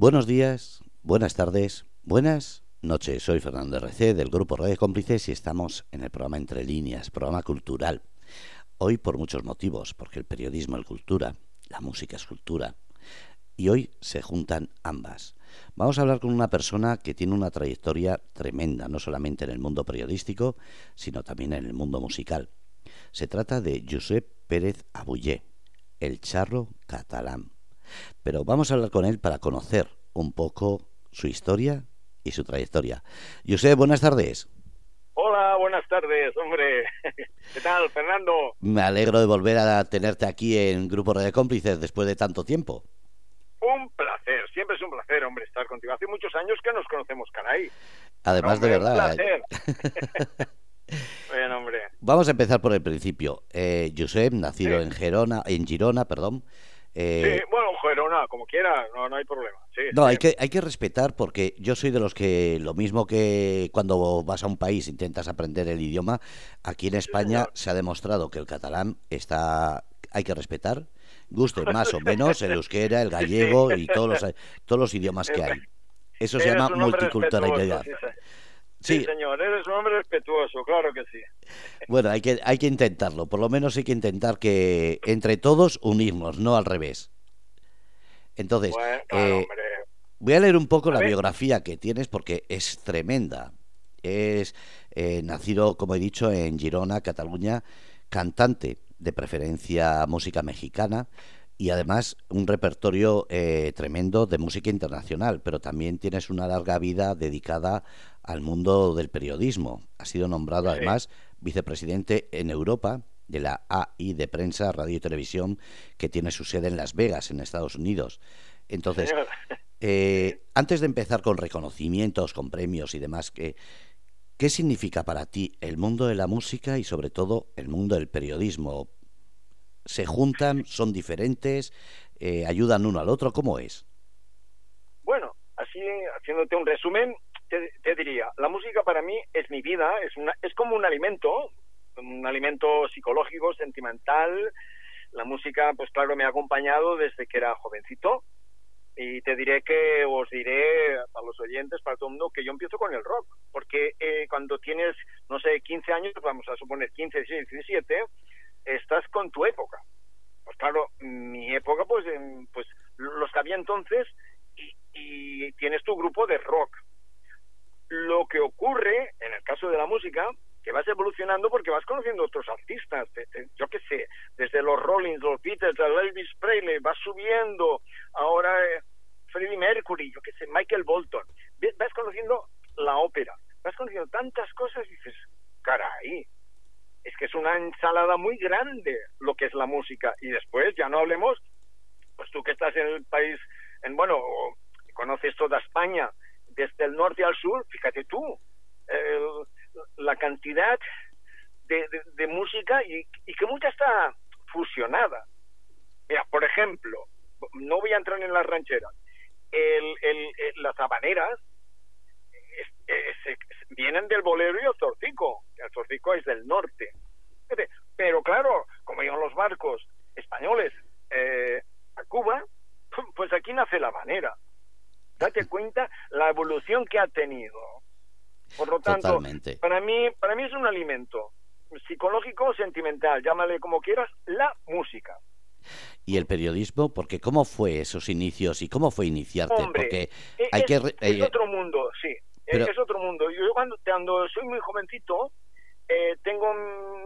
Buenos días, buenas tardes, buenas noches. Soy Fernando RC del grupo Redes Cómplices y estamos en el programa Entre Líneas, programa cultural. Hoy por muchos motivos, porque el periodismo es cultura, la música es cultura. Y hoy se juntan ambas. Vamos a hablar con una persona que tiene una trayectoria tremenda, no solamente en el mundo periodístico, sino también en el mundo musical. Se trata de Josep Pérez Abullé, el charro catalán. Pero vamos a hablar con él para conocer un poco su historia y su trayectoria. Josep, buenas tardes. Hola, buenas tardes, hombre. ¿Qué tal, Fernando? Me alegro de volver a tenerte aquí en Grupo de Cómplices después de tanto tiempo. Un placer, siempre es un placer, hombre, estar contigo. Hace muchos años que nos conocemos, caray. Además, de verdad. Un bueno, hombre. Vamos a empezar por el principio. Eh, Josep, nacido en Gerona, en Girona, perdón, eh, sí, bueno, Gerona, como quiera, no, no hay problema. no, Hay, que, hay que respetar porque yo soy de los que, lo mismo que cuando vas a un país intentas aprender el idioma, aquí en España se ha demostrado que el catalán está, hay que respetar, guste más o menos el euskera, el gallego y todos los, todos los idiomas que hay. Eso se llama multiculturalidad. Sí. señor, eres un hombre respetuoso, claro que sí. Bueno, hay que, hay que intentarlo, por lo menos hay que intentar que entre todos unirnos, no al revés. Entonces, eh, voy a leer un poco la biografía que tienes porque es tremenda. Es eh, nacido, como he dicho, en Girona, Cataluña, cantante de preferencia música mexicana, y además un repertorio eh, tremendo de música internacional, pero también tienes una larga vida dedicada al mundo del periodismo. Ha sido nombrado además vicepresidente en Europa de la AI de Prensa, Radio y Televisión, que tiene su sede en Las Vegas, en Estados Unidos. Entonces, eh, antes de empezar con reconocimientos, con premios y demás, ¿qué, ¿qué significa para ti el mundo de la música y sobre todo el mundo del periodismo? se juntan, son diferentes, eh, ayudan uno al otro, ¿cómo es? Bueno, así haciéndote un resumen, te, diría, la música para mí es mi vida, es, una, es como un alimento, un alimento psicológico, sentimental. La música, pues claro, me ha acompañado desde que era jovencito. Y te diré que os diré a los oyentes, para todo el mundo, que yo empiezo con el rock. Porque eh, cuando tienes, no sé, 15 años, vamos a suponer 15, 16, 17, estás con tu época. Pues claro, mi época, pues, pues los que había entonces y, tienes tu grupo de rock. Lo que ocurre en el caso de la música, que vas evolucionando porque vas conociendo otros artistas, yo qué sé, desde los Rollins, los Beatles, Elvis Presley, vas subiendo, ahora eh, Freddie Mercury, yo qué sé, Michael Bolton, vas conociendo la ópera, vas conociendo tantas cosas y dices, caray, es que es una ensalada muy grande lo que es la música. Y después, ya no hablemos, pues tú que estás en el país, en bueno, conoces toda España, desde el norte al sur, fíjate tú, la cantidad de, música y, que mucha está fusionada. Mira, por ejemplo, no voy a entrar en las rancheras, el, las habaneras vienen del bolero y el torcico. El torcico es del norte. Pero claro, como iban los barcos españoles eh, a Cuba, pues aquí nace la manera. Date cuenta la evolución que ha tenido. Por lo tanto, para mí, para mí es un alimento psicológico o sentimental, llámale como quieras, la música. Y el periodismo, porque ¿cómo fue esos inicios y cómo fue iniciarte? porque e-, hay que es eh, otro mundo, sí es otro mundo. Yo cuando, cuando soy muy jovencito, eh, tengo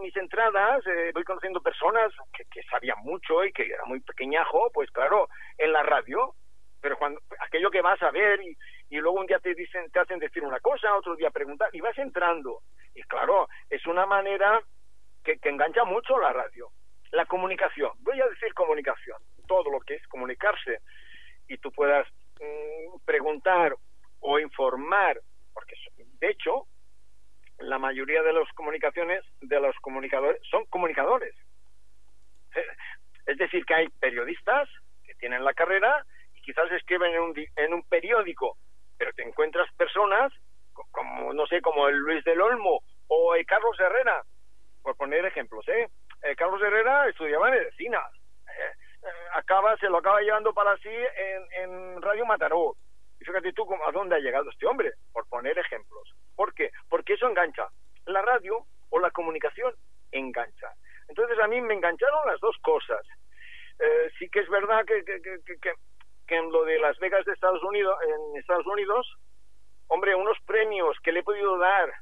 mis entradas, eh, voy conociendo personas que, que, sabían mucho y que era muy pequeñajo, pues claro, en la radio, pero cuando aquello que vas a ver y, y luego un día te dicen, te hacen decir una cosa, otro día preguntar y vas entrando. Y claro, es una manera que, engancha mucho la radio. La comunicación, voy a decir comunicación, todo lo que es comunicarse y tú puedas mm, preguntar o informar porque de hecho la mayoría de las comunicaciones de los comunicadores son comunicadores. Es decir, que hay periodistas que tienen la carrera quizás escriben en un, en un periódico, pero te encuentras personas como, no sé, como el Luis del Olmo o el Carlos Herrera, por poner ejemplos, ¿eh? Carlos Herrera estudiaba medicina, eh, acaba, se lo acaba llevando para sí en, en Radio Mataró, Y fíjate tú a dónde ha llegado este hombre, por poner ejemplos. ¿Por qué? Porque eso engancha. La radio o la comunicación engancha. Entonces a mí me engancharon las dos cosas. Eh, sí que es verdad que, en lo de Las Vegas de Estados Unidos, en Estados Unidos, hombre, unos premios que le he podido dar,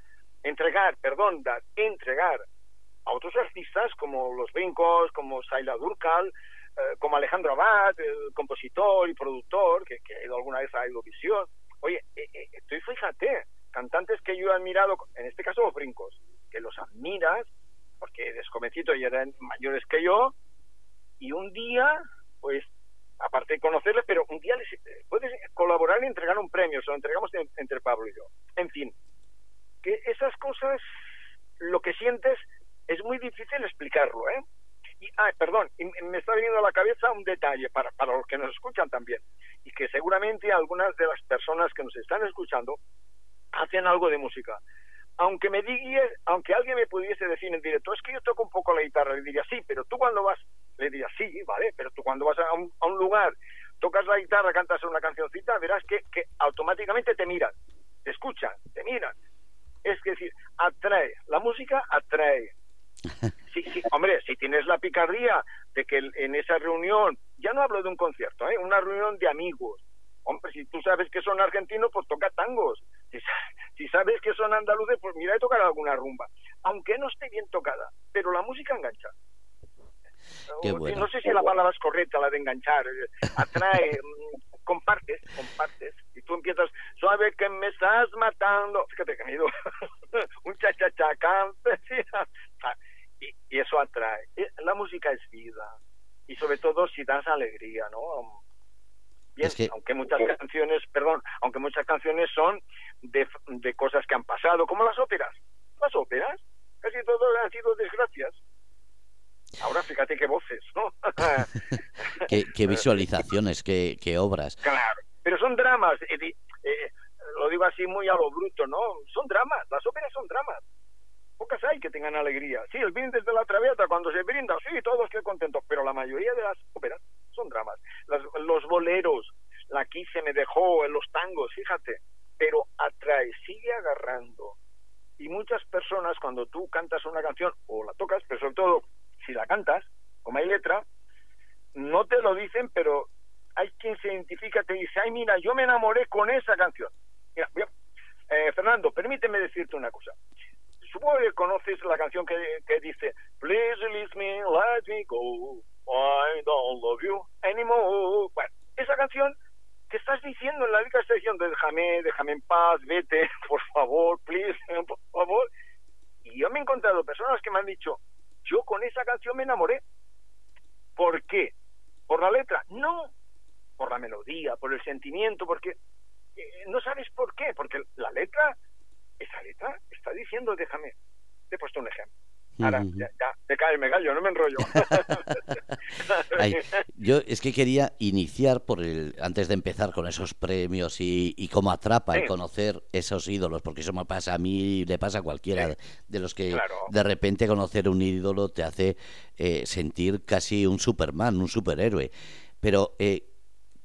entregar, perdón, dar, entregar a otros artistas como los Brincos, como Saila Durcal, eh, como Alejandro Abad, el compositor y productor, que, que ha ido alguna vez a Eurovisión. Oye, eh, eh, estoy, fíjate, cantantes que yo he admirado, en este caso los Brincos, que los admiras, porque desconvencido ya eran mayores que yo, y un día, pues, aparte de conocerles, pero un día les puedes colaborar y entregar un premio, se lo entregamos entre Pablo y yo. En fin, que esas cosas, lo que sientes es muy difícil explicarlo, ¿eh? Y, ah, perdón, me está viniendo a la cabeza un detalle para, para los que nos escuchan también, y que seguramente algunas de las personas que nos están escuchando hacen algo de música. Aunque me diga, aunque alguien me pudiese decir en directo, es que yo toco un poco la guitarra, le diría, sí, pero tú cuando vas, le diría, sí, vale, pero tú cuando vas a un, a un lugar, tocas la guitarra, cantas una cancioncita, verás que, que automáticamente te miran, te escuchan, te miran. Es decir, atrae, la música atrae, Sí, sí, hombre, si tienes la picardía de que en esa reunión, ya no hablo de un concierto, ¿eh? una reunión de amigos, hombre, si tú sabes que son argentinos, pues toca tangos. Si, sabes que son andaluces, pues mira, de tocar alguna rumba. Aunque no esté bien tocada, pero la música engancha. No sé si la palabra es correcta, la de enganchar. Eh, atrae, mm, compartes, compartes. Y tú empiezas, suave que me estás matando. Fíjate que me ido un cha-cha-cha y, eso atrae. Eh, la música es vida y sobre todo si das alegría, ¿no? Bien, aunque muchas canciones, perdón, aunque muchas canciones son de, de cosas que han pasado, como las óperas. Las óperas, casi todo han sido desgracias. Ahora fíjate qué voces, ¿no? qué, visualizaciones, qué, qué, obras. Claro, pero son dramas, eh, eh, lo digo así muy a lo bruto, ¿no? Son dramas, las óperas son dramas pocas hay que tengan alegría. Sí, el brindis de la traviata, cuando se brinda, sí, todos qué contentos, pero la mayoría de las óperas son dramas. los boleros, la aquí se me dejó, en los tangos, fíjate, pero atrae, sigue agarrando. Y muchas personas, cuando tú cantas una canción o la tocas, pero sobre todo si la cantas, como hay letra, no te lo dicen, pero hay quien se identifica, te dice, ay, mira, yo me enamoré con esa canción. Mira, eh, Fernando, permíteme decirte una cosa supongo que conoces la canción que, que dice Please release me, let me go, I don't love you anymore. Bueno, esa canción que estás diciendo en la lírica está diciendo déjame, déjame en paz, vete, por favor, please, por favor. Y yo me he encontrado personas que me han dicho, yo con esa canción me enamoré. ¿Por qué? ¿Por la letra? No, por la melodía, por el sentimiento, porque eh, no sabes por qué, porque la letra esa letra está diciendo déjame. Te he puesto un ejemplo. Ahora, ya, te cae, me gallo, no me enrollo. yo es que quería iniciar por el antes de empezar con esos premios y, cómo atrapa el conocer esos ídolos, porque eso me pasa a mí, le pasa a cualquiera de los que de repente conocer un ídolo te hace eh, sentir casi un Superman, un superhéroe. Pero eh,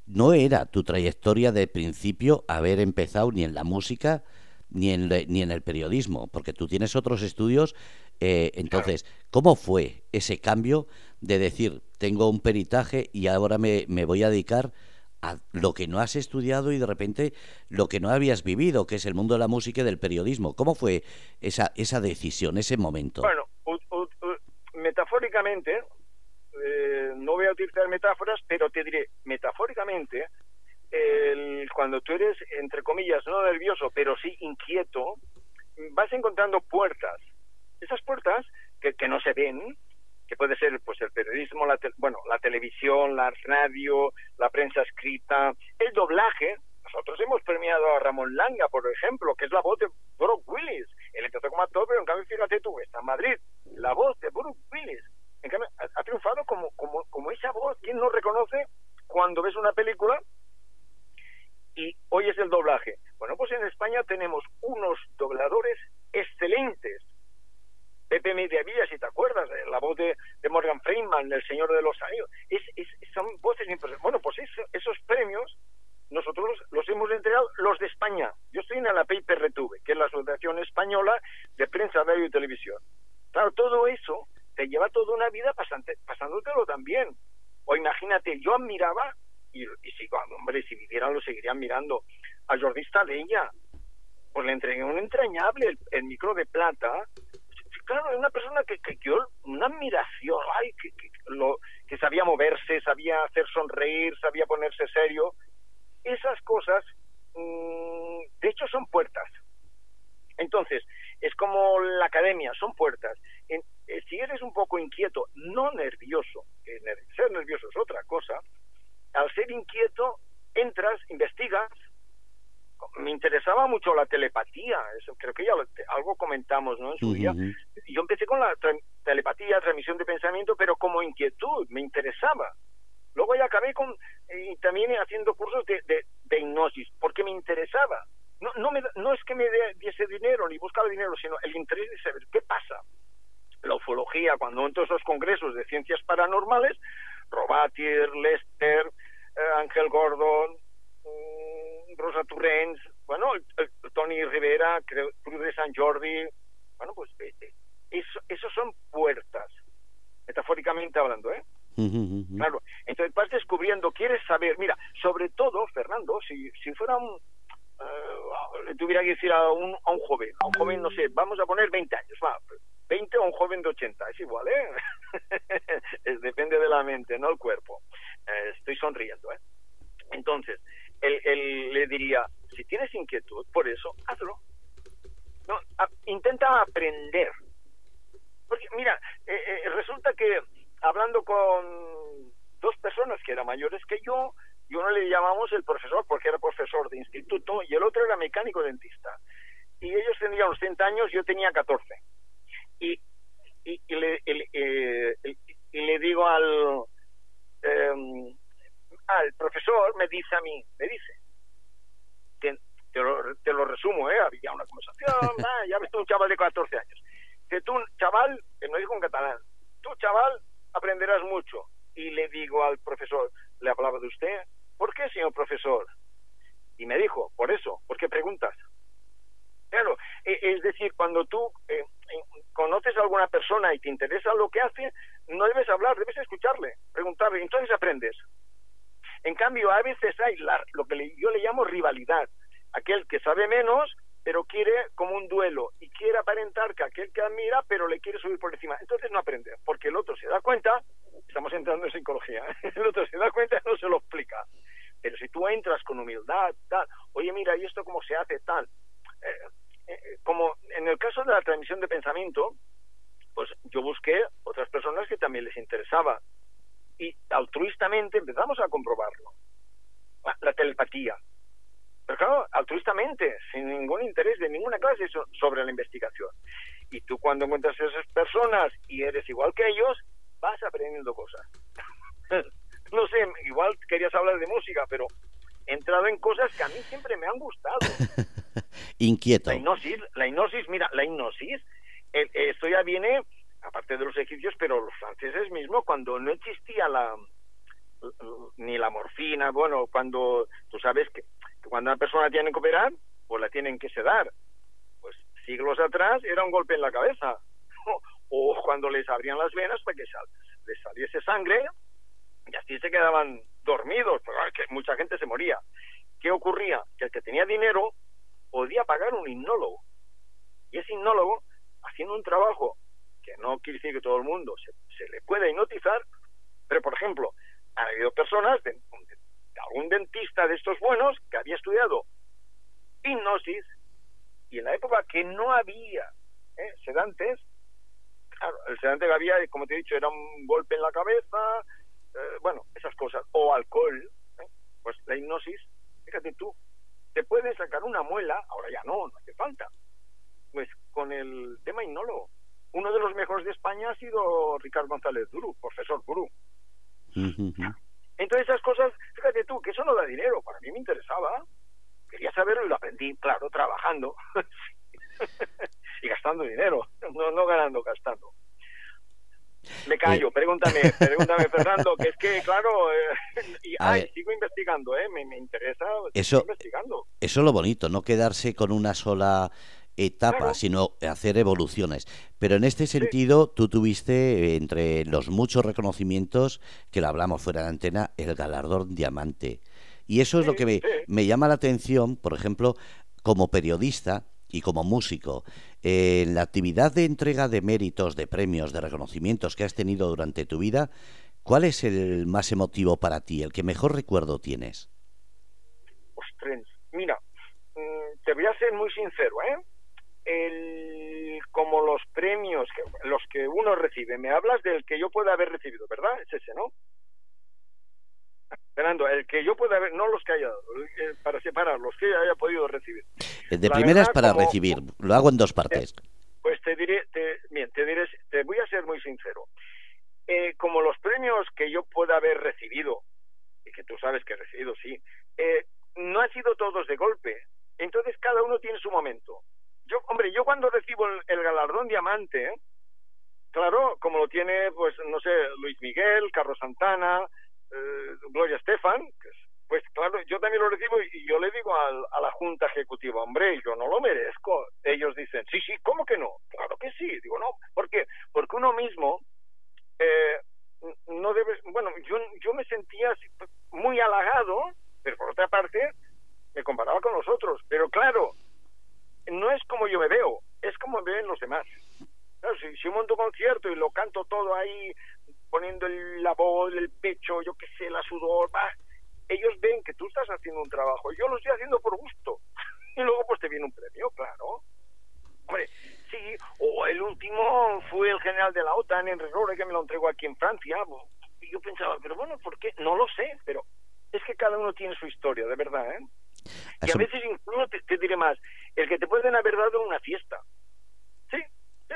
no era tu trayectoria de principio haber empezado ni en la música ni en, ni en el periodismo, porque tú tienes otros estudios. Eh, entonces, ¿cómo fue ese cambio de decir, tengo un peritaje y ahora me, me voy a dedicar a lo que no has estudiado y de repente lo que no habías vivido, que es el mundo de la música y del periodismo? ¿Cómo fue esa, esa decisión, ese momento? Bueno, metafóricamente, eh, no voy a utilizar metáforas, pero te diré, metafóricamente, el, cuando tú eres, entre comillas, no nervioso, pero sí inquieto, vas encontrando puertas. Esas puertas que, que no se ven, que puede ser pues el periodismo, la bueno, la televisión, la radio, la prensa escrita, el doblaje. Nosotros hemos premiado a Ramón Langa, por ejemplo, que es la voz de Brooke Willis. Él empezó como actor, pero en cambio, fíjate tú, está en Madrid, la voz de Brooke Willis. En cambio, ha, ha triunfado como, como, como esa voz. ¿Quién no reconoce cuando ves una película y hoy es el doblaje. Bueno, pues en España tenemos unos dobladores excelentes. Pepe Mediavilla, si te acuerdas, la voz de, Morgan Freeman, El Señor de los Años, es, son voces impresionantes. Bueno, pues esos premios nosotros los, hemos entregado los de España. Yo estoy en la PIPRTV, que es la Asociación Española de Prensa, Radio y Televisión. Claro, todo eso te lleva toda una vida pasante, pasándotelo también. O imagínate, yo admiraba, y, si, hombre, si vivieran lo seguirían mirando, a Jordi ella Pues le entregué un entrañable, el, micro de plata. Claro, es una persona que, que, yo, una admiración, ay, que, lo, que sabía moverse, sabía hacer sonreír, sabía ponerse serio. Esas cosas, mm, de hecho, son puertas. Entonces, es como la academia, son puertas. Eh, si eres un poco inquieto, no nervioso, que ser nervioso es otra cosa, al ser inquieto, entras, investigas. Me interesaba mucho la telepatía, eso creo que ya algo comentamos ¿no? en su día. Yo empecé con la telepatía, transmisión de pensamiento, pero como inquietud, me interesaba. Luego ya acabé con, y también haciendo cursos de, de hipnosis, porque me interesaba no, no, me, no es que me diese dinero ni buscaba dinero, sino el interés de saber qué pasa. La ufología, cuando en todos esos congresos de ciencias paranormales, Robatier, Lester, eh, Ángel Gordon, Rosa Turrens, bueno, Tony Rivera, Cruz de San Jordi, bueno, pues eh, eh, eso, esos son puertas, metafóricamente hablando, ¿eh? Claro, entonces vas descubriendo, quieres saber, mira, sobre todo, Fernando, si, si fuera un, uh, le tuviera que decir a un, a un joven, a un joven, no sé, vamos a poner 20 años, va, 20 o un joven de 80, es igual, ¿eh? es, depende de la mente, no el cuerpo. Eh, estoy sonriendo, ¿eh? Entonces, él, él, le diría, si tienes inquietud por eso, hazlo. No, intenta aprender. Porque, mira, eh, eh, resulta que hablando con dos personas que eran mayores que yo, y uno le llamamos el profesor porque era profesor de instituto y el otro era mecánico dentista. Y ellos tenían 80 años, yo tenía 14. Y, y, le, eh, y le digo al, em, al profesor, me dice a mí, me dice, que, te, lo, te lo resumo, ¿eh? había una conversación, ah, ya ves tú un chaval de 14 años, que tú, chaval, que no dijo en catalán, tú, chaval, aprenderás mucho. Y le digo al profesor, le hablaba de usted, ¿Por qué, señor profesor? Y me dijo, por eso, ¿por qué preguntas? Claro, e, es decir, cuando tú eh, conoces a alguna persona y te interesa lo que hace, no debes hablar, debes escucharle, preguntarle, entonces aprendes. En cambio, a veces hay lo que yo le llamo rivalidad, aquel que sabe menos, pero quiere como un duelo y quiere aparentar que aquel que admira, pero le quiere subir por encima. Entonces no aprende, porque el otro se da cuenta, estamos entrando en psicología, el otro se da cuenta y no se lo explica. Pero si tú entras con humildad, tal, oye, mira, ¿y esto cómo se hace? Tal. Eh, eh, como en el caso de la transmisión de pensamiento, pues yo busqué otras personas que también les interesaba. Y altruistamente empezamos a comprobarlo. Ah, la telepatía. Pero claro, altruistamente, sin ningún interés de ninguna clase sobre la investigación. Y tú cuando encuentras a esas personas y eres igual que ellos, vas aprendiendo cosas. no sé, igual querías hablar de música, pero he entrado en cosas que a mí siempre me han gustado. Inquieto. La hipnosis, la hipnosis, mira, la hipnosis, eh, esto ya viene, aparte de los egipcios, pero los franceses mismos, cuando no existía la ni la morfina, bueno, cuando tú sabes que, cuando una persona tiene que operar, pues la tienen que sedar. Pues siglos atrás era un golpe en la cabeza. o cuando les abrían las venas para que les saliese sangre, y así se quedaban dormidos, porque mucha gente se moría. ¿Qué ocurría? Que el que tenía dinero podía pagar un hipnólogo. Y ese hipnólogo, haciendo un trabajo que no quiere decir que todo el mundo se, le pueda hipnotizar, pero por ejemplo, ha habido personas, de, algún dentista de estos buenos, que había estudiado hipnosis, y en la época que no había ¿eh? sedantes, claro, el sedante que había, como te he dicho, era un golpe en la cabeza, eh, bueno, esas cosas, o alcohol, ¿eh? pues la hipnosis, fíjate tú, te puede sacar una muela, ahora ya no, no hace falta, pues con el tema hipnólogo. Uno de los mejores de España ha sido Ricardo González Duru, profesor Duru. Entonces esas cosas, fíjate tú, que eso no da dinero, para mí me interesaba, quería saberlo y lo aprendí, claro, trabajando y gastando dinero, no, no ganando, gastando. Me callo, pregúntame, pregúntame, Fernando, que es que, claro, y, sigo investigando, ¿eh? Me, interesa, eso, investigando. Eso es lo bonito, no quedarse con una sola etapa, sino hacer evoluciones. Pero en este sentido, tú tuviste, entre los muchos reconocimientos, que lo hablamos fuera de antena, el galardón diamante. Y eso es lo que me, me llama la atención, por ejemplo, como periodista, y como músico, en la actividad de entrega de méritos, de premios, de reconocimientos que has tenido durante tu vida, ¿cuál es el más emotivo para ti, el que mejor recuerdo tienes? Ostras, mira, mm, te voy a ser muy sincero, ¿eh? El, como los premios, que, los que uno recibe, me hablas del que yo pueda haber recibido, ¿verdad? Es ese, ¿no? Fernando, el que yo pueda haber, no los que haya para separar, los que haya podido recibir. De primera es para recibir, lo hago en dos partes. pues te diré, te, bien, te diré, te voy a ser muy sincero. Eh, como los premios que yo pueda haber recibido, y que tú sabes que he recibido, sí, eh, no han sido todos de golpe. Entonces cada uno tiene su momento. Yo, hombre, yo cuando recibo el, galardón diamante, claro, como lo tiene, pues, no sé, Luis Miguel, Carlos Santana, eh, Gloria Estefan, pues claro, yo también lo recibo y yo le digo a la Junta Ejecutiva, hombre, yo no lo merezco. Ellos dicen, sí, sí, ¿cómo que no? Claro que sí. Digo, no, ¿por qué? Porque uno mismo eh, no debe, bueno, yo, yo me sentía muy halagado, pero por otra parte me comparaba con los otros. Pero claro, no es como yo me veo, es como me ven los demás. si, si monto un concierto y lo canto todo ahí poniendo la voz, el pecho, yo qué sé, la sudor, va. ellos ven que tú estás haciendo un trabajo, yo lo estoy haciendo por gusto. Y luego pues te viene un premio, claro. Hombre, sí, o el último fue el general de la OTAN en Resore, que me lo entregó aquí en Francia. Y yo pensaba, pero bueno, ¿por qué? No lo sé, pero es que cada uno tiene su historia, de verdad, ¿eh? Y a veces incluso te, diré más, el que te pueden haber dado una fiesta. Sí, sí.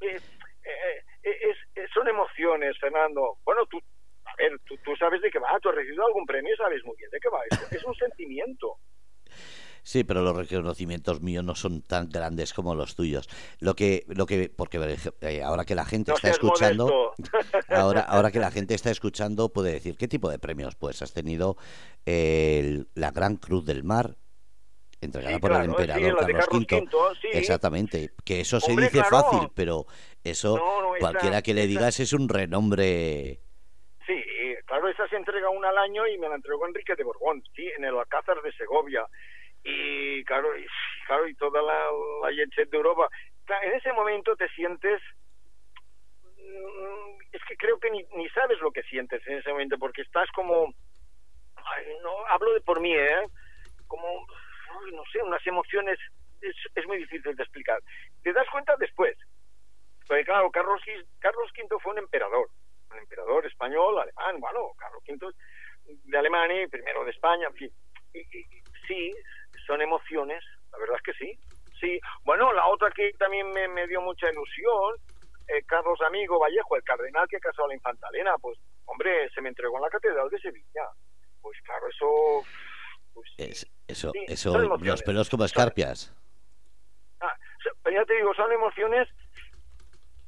Eh, eh, eh, es, son emociones, Fernando. Bueno, tú, a ver, tú, sabes de qué va, tú has recibido algún premio, sabes muy bien de qué va. Es, es un sentimiento. Sí, pero los reconocimientos míos no son tan grandes como los tuyos. Lo que, lo que, porque eh, ahora que la gente está escuchando, ahora, ahora que la gente está escuchando, puede decir qué tipo de premios, pues has tenido la Gran Cruz del Mar, entregada por el emperador Carlos, V. Exactamente, que eso se dice fácil, pero eso cualquiera que le digas es un renombre. Sí, claro, esa se entrega una al año y me la entregó Enrique de Borbón, sí, en el Alcázar de Segovia. Y claro, y, claro, y toda la, la de Europa. En ese momento te sientes mm, es que creo que ni, ni sabes lo que sientes en ese momento porque estás como no hablo de por mí eh como no sé, unas emociones, es, es muy difícil de explicar. Te das cuenta después. Porque claro, Carlos, Carlos V fue un emperador, un emperador español, alemán, bueno, Carlos V de Alemania primero de España, en fin. Y, sí, son emociones, la verdad es que sí. Sí, bueno, la otra que también me, me dio mucha ilusión, eh, Carlos Amigo Vallejo, el cardenal que casó a la infanta Elena, pues, hombre, se me entregó en la Catedral de Sevilla. Pues claro, eso pues eso, eso, los pelos como escarpias. Ah, ya te digo, son emociones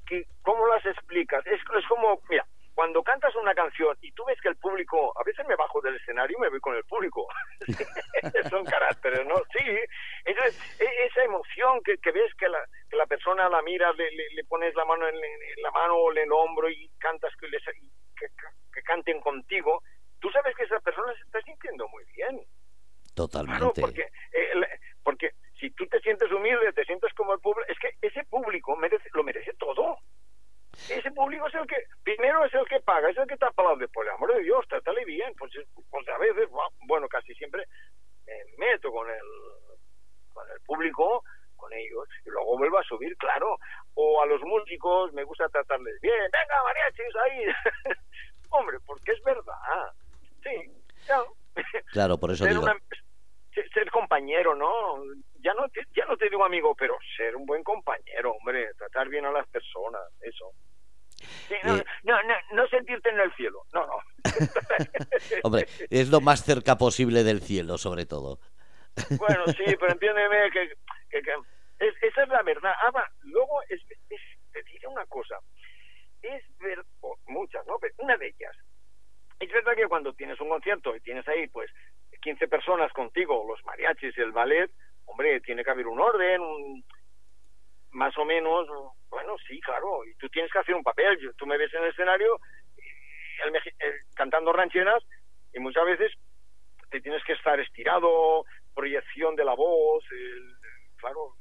que, ¿cómo las explicas? Es, es como, mira, cuando cantas una canción y tú ves que el público, a veces me bajo del escenario y me voy con el público. Son caracteres, ¿no? Sí. Entonces, esa emoción que, que ves que la, que la persona la mira, le, le, pones la mano en, la mano o en el hombro y cantas que, les, que, que canten contigo, tú sabes que esa persona se está sintiendo muy bien. Totalmente. porque, eh, porque si tú te sientes humilde, te sientes como el público, es que ese público merece, lo merece todo. Ese público es el que, primero es el que paga, es el que está de por el amor de Dios, trátale bien. Pues, pues a veces, bueno, casi siempre me meto con el, con el público, con ellos, y luego vuelvo a subir, claro. O a los músicos me gusta tratarles bien, venga, mariachis, ahí. Hombre, porque es verdad. Sí, claro. Claro, por eso digo ser compañero, ¿no? Ya no, te, ya no te digo amigo, pero ser un buen compañero, hombre, tratar bien a las personas, eso. no, eh. no, no, sentirte en el cielo, no, no. hombre, es lo más cerca posible del cielo, sobre todo. bueno, sí, pero entiéndeme que, esa es la verdad. Ahora, luego, es, te diré una cosa. es ver, muchas, ¿no? Pero una de ellas. Es verdad que cuando tienes un concierto y tienes ahí, pues, 15 personas contigo, los mariachis y el ballet, hombre, tiene que haber un orden, más o menos, bueno, sí, claro, y tú tienes que hacer un papel. Tú me ves en el escenario cantando rancheras y muchas veces te tienes que estar estirado, proyección de la voz, claro,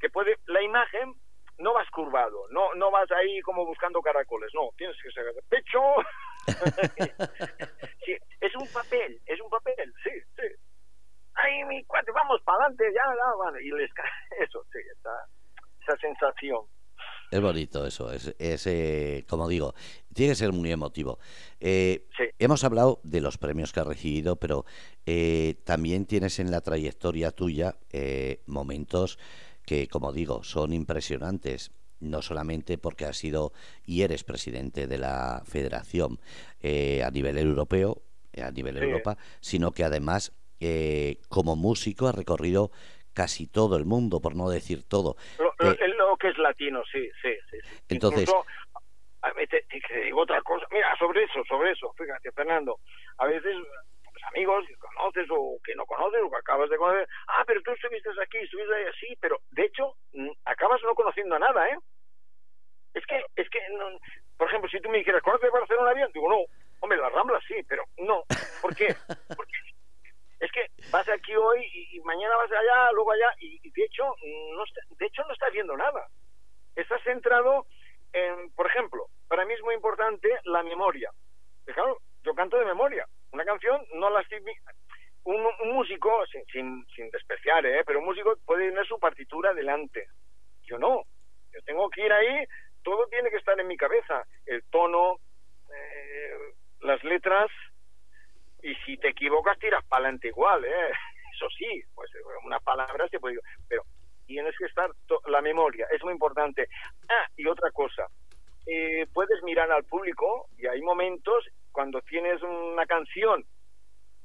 que puede, la imagen no vas curvado, no, no vas ahí como buscando caracoles, no, tienes que ser pecho. sí, es un papel, es un papel, sí, sí. Ay, mi cuate, vamos para adelante, ya, ya, y les eso, sí, esa, esa sensación. Es bonito eso, es, es eh, como digo, tiene que ser muy emotivo. Eh, hemos hablado de los premios que has recibido, pero eh, también tienes en la trayectoria tuya momentos que, como digo, son impresionantes no solamente porque has sido y eres presidente de la federación a nivel europeo, a nivel Europa, sino que además como músico has recorrido casi todo el mundo, por no decir todo. Lo, lo, que es latino, sí, sí, sí. Entonces... te, digo otra cosa. Mira, sobre eso, sobre eso, fíjate, Fernando, a veces pues, amigos que conoces o que no conoces o que acabas de conocer, ah, pero tú estuviste aquí, estuviste ahí así, pero de hecho acabas no conociendo nada, ¿eh? Es que, es que, por ejemplo, si tú me dijeras, ¿conoces Barcelona bien? Digo, no, hombre, la Rambla sí, pero no. ¿Por qué? Porque es que vas aquí hoy y, mañana vas allá, luego allá, y, de hecho no de hecho no estás viendo nada. Estás centrado en, por ejemplo, para mí es muy importante la memoria. Claro, yo canto de memoria. Una canción no la estoy... Un, un músico, sin, sin, sin despreciar, ¿eh? pero un músico puede tener su partitura delante. Yo no. Yo tengo que ir ahí, todo tiene que estar en mi cabeza. El tono, eh, las letras, y si te equivocas tiras para adelante igual, ¿eh? Eso sí, pues una palabra se puede... Pero tienes que estar... La memoria es muy importante. Ah, y otra cosa. Eh, puedes mirar al público y hay momentos cuando tienes una canción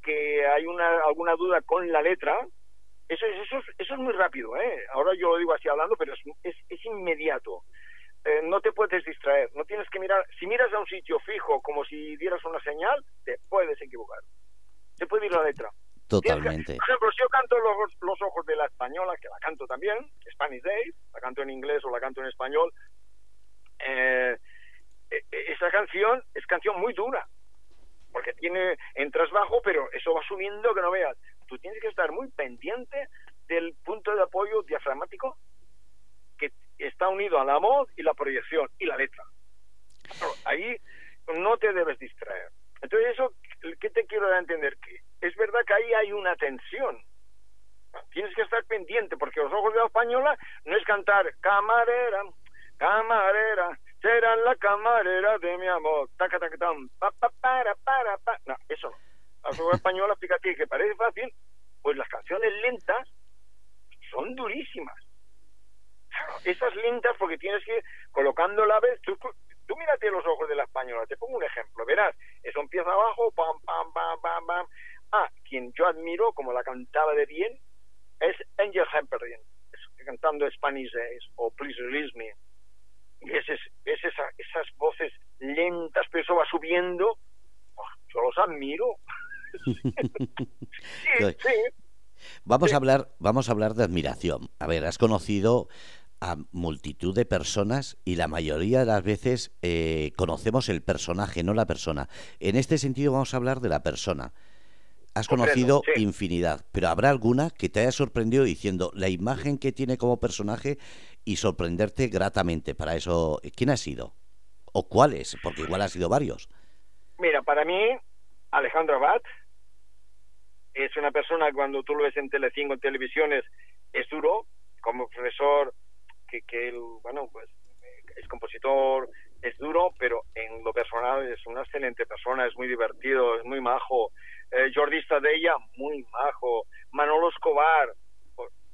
que hay una alguna duda con la letra, eso, eso, eso es muy rápido, ¿eh? Ahora yo lo digo así hablando, pero es, es, es inmediato. Eh, no te puedes distraer, no tienes que mirar, si miras a un sitio fijo como si dieras una señal, te puedes equivocar. Te puede ir la letra. Totalmente. por ejemplo, si yo canto los, los, ojos de la española, que la canto también, Spanish Day, la canto en inglés o la canto en español, eh, eh, esa canción es canción muy dura, porque tiene, entras bajo, pero eso va subiendo que no veas. Tú tienes que estar muy pendiente del punto de apoyo diafragmático está unido a la voz y la proyección y la letra. ahí no te debes distraer. Entonces, eso, ¿qué te quiero dar a entender? Que es verdad que ahí hay una tensión. Tienes que estar pendiente, porque los ojos de la española no es cantar camarera, camarera, será la camarera de mi amor, taca, taca, tam, pa, pa, para, para, pa. No, eso no. Los ojos de española, fíjate que parece fácil, pues las canciones lentas son durísimas esas lintas porque tienes que ir colocando la vez. Tú, tú mírate los ojos de la española, te pongo un ejemplo, verás, eso empieza abajo, pam, pam, pam, pam, pam. Ah, quien yo admiro, como la cantaba de bien, es Angel Hemperdin, cantando Spanish Days o Please Release Me. Y es, es esa, esas voces lentas, pero eso va subiendo. yo los admiro. sí, sí. Vamos a hablar, vamos a hablar de admiración. A ver, has conocido a multitud de personas y la mayoría de las veces eh, conocemos el personaje, no la persona. En este sentido vamos a hablar de la persona. Has conocido infinidad, pero habrá alguna que te haya sorprendido diciendo la imagen que tiene como personaje y sorprenderte gratamente. Para eso, ¿quién ha sido? ¿O cuáles? Porque igual ha sido varios. Mira, para mí, Alejandro Abad es una persona cuando tú lo ves en Telecinco, en televisiones, es duro, como profesor que, que él, bueno, pues es compositor, es duro, pero en lo personal es una excelente persona, es muy divertido, es muy majo. Eh, Jordi Stadella, muy majo. Manolo Escobar,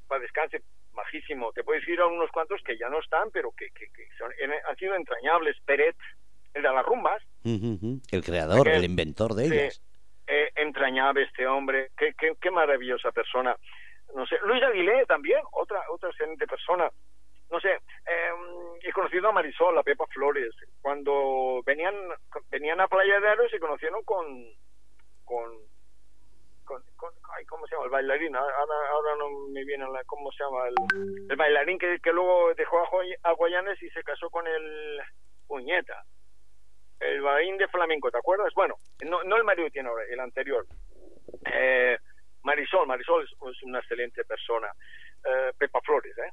para descanse, majísimo. Te puedes ir a unos cuantos que ya no están, pero que, que, son, han sido entrañables. Peret, el de las rumbas. El creador, el inventor de ellas. Eh, entrañable este hombre, qué, qué, qué maravillosa persona. No sé, Luis Aguilé también, otra, otra excelente persona no sé, em, he conocido a Marisol, a Pepa Flores. Cuando venían venían a Playa de Aro se conocieron con, con, con, ¿cómo se llama? El bailarín. Ahora, ahora no me viene la, ¿cómo se llama? El, bailarín que, que luego dejó a, a Guayanes y se casó con el puñeta. El bailarín de flamenco, ¿te acuerdas? Bueno, no, no el marido tiene ahora, el anterior. Eh, Marisol, Marisol es, una excelente persona. Eh, Pepa Flores, ¿eh?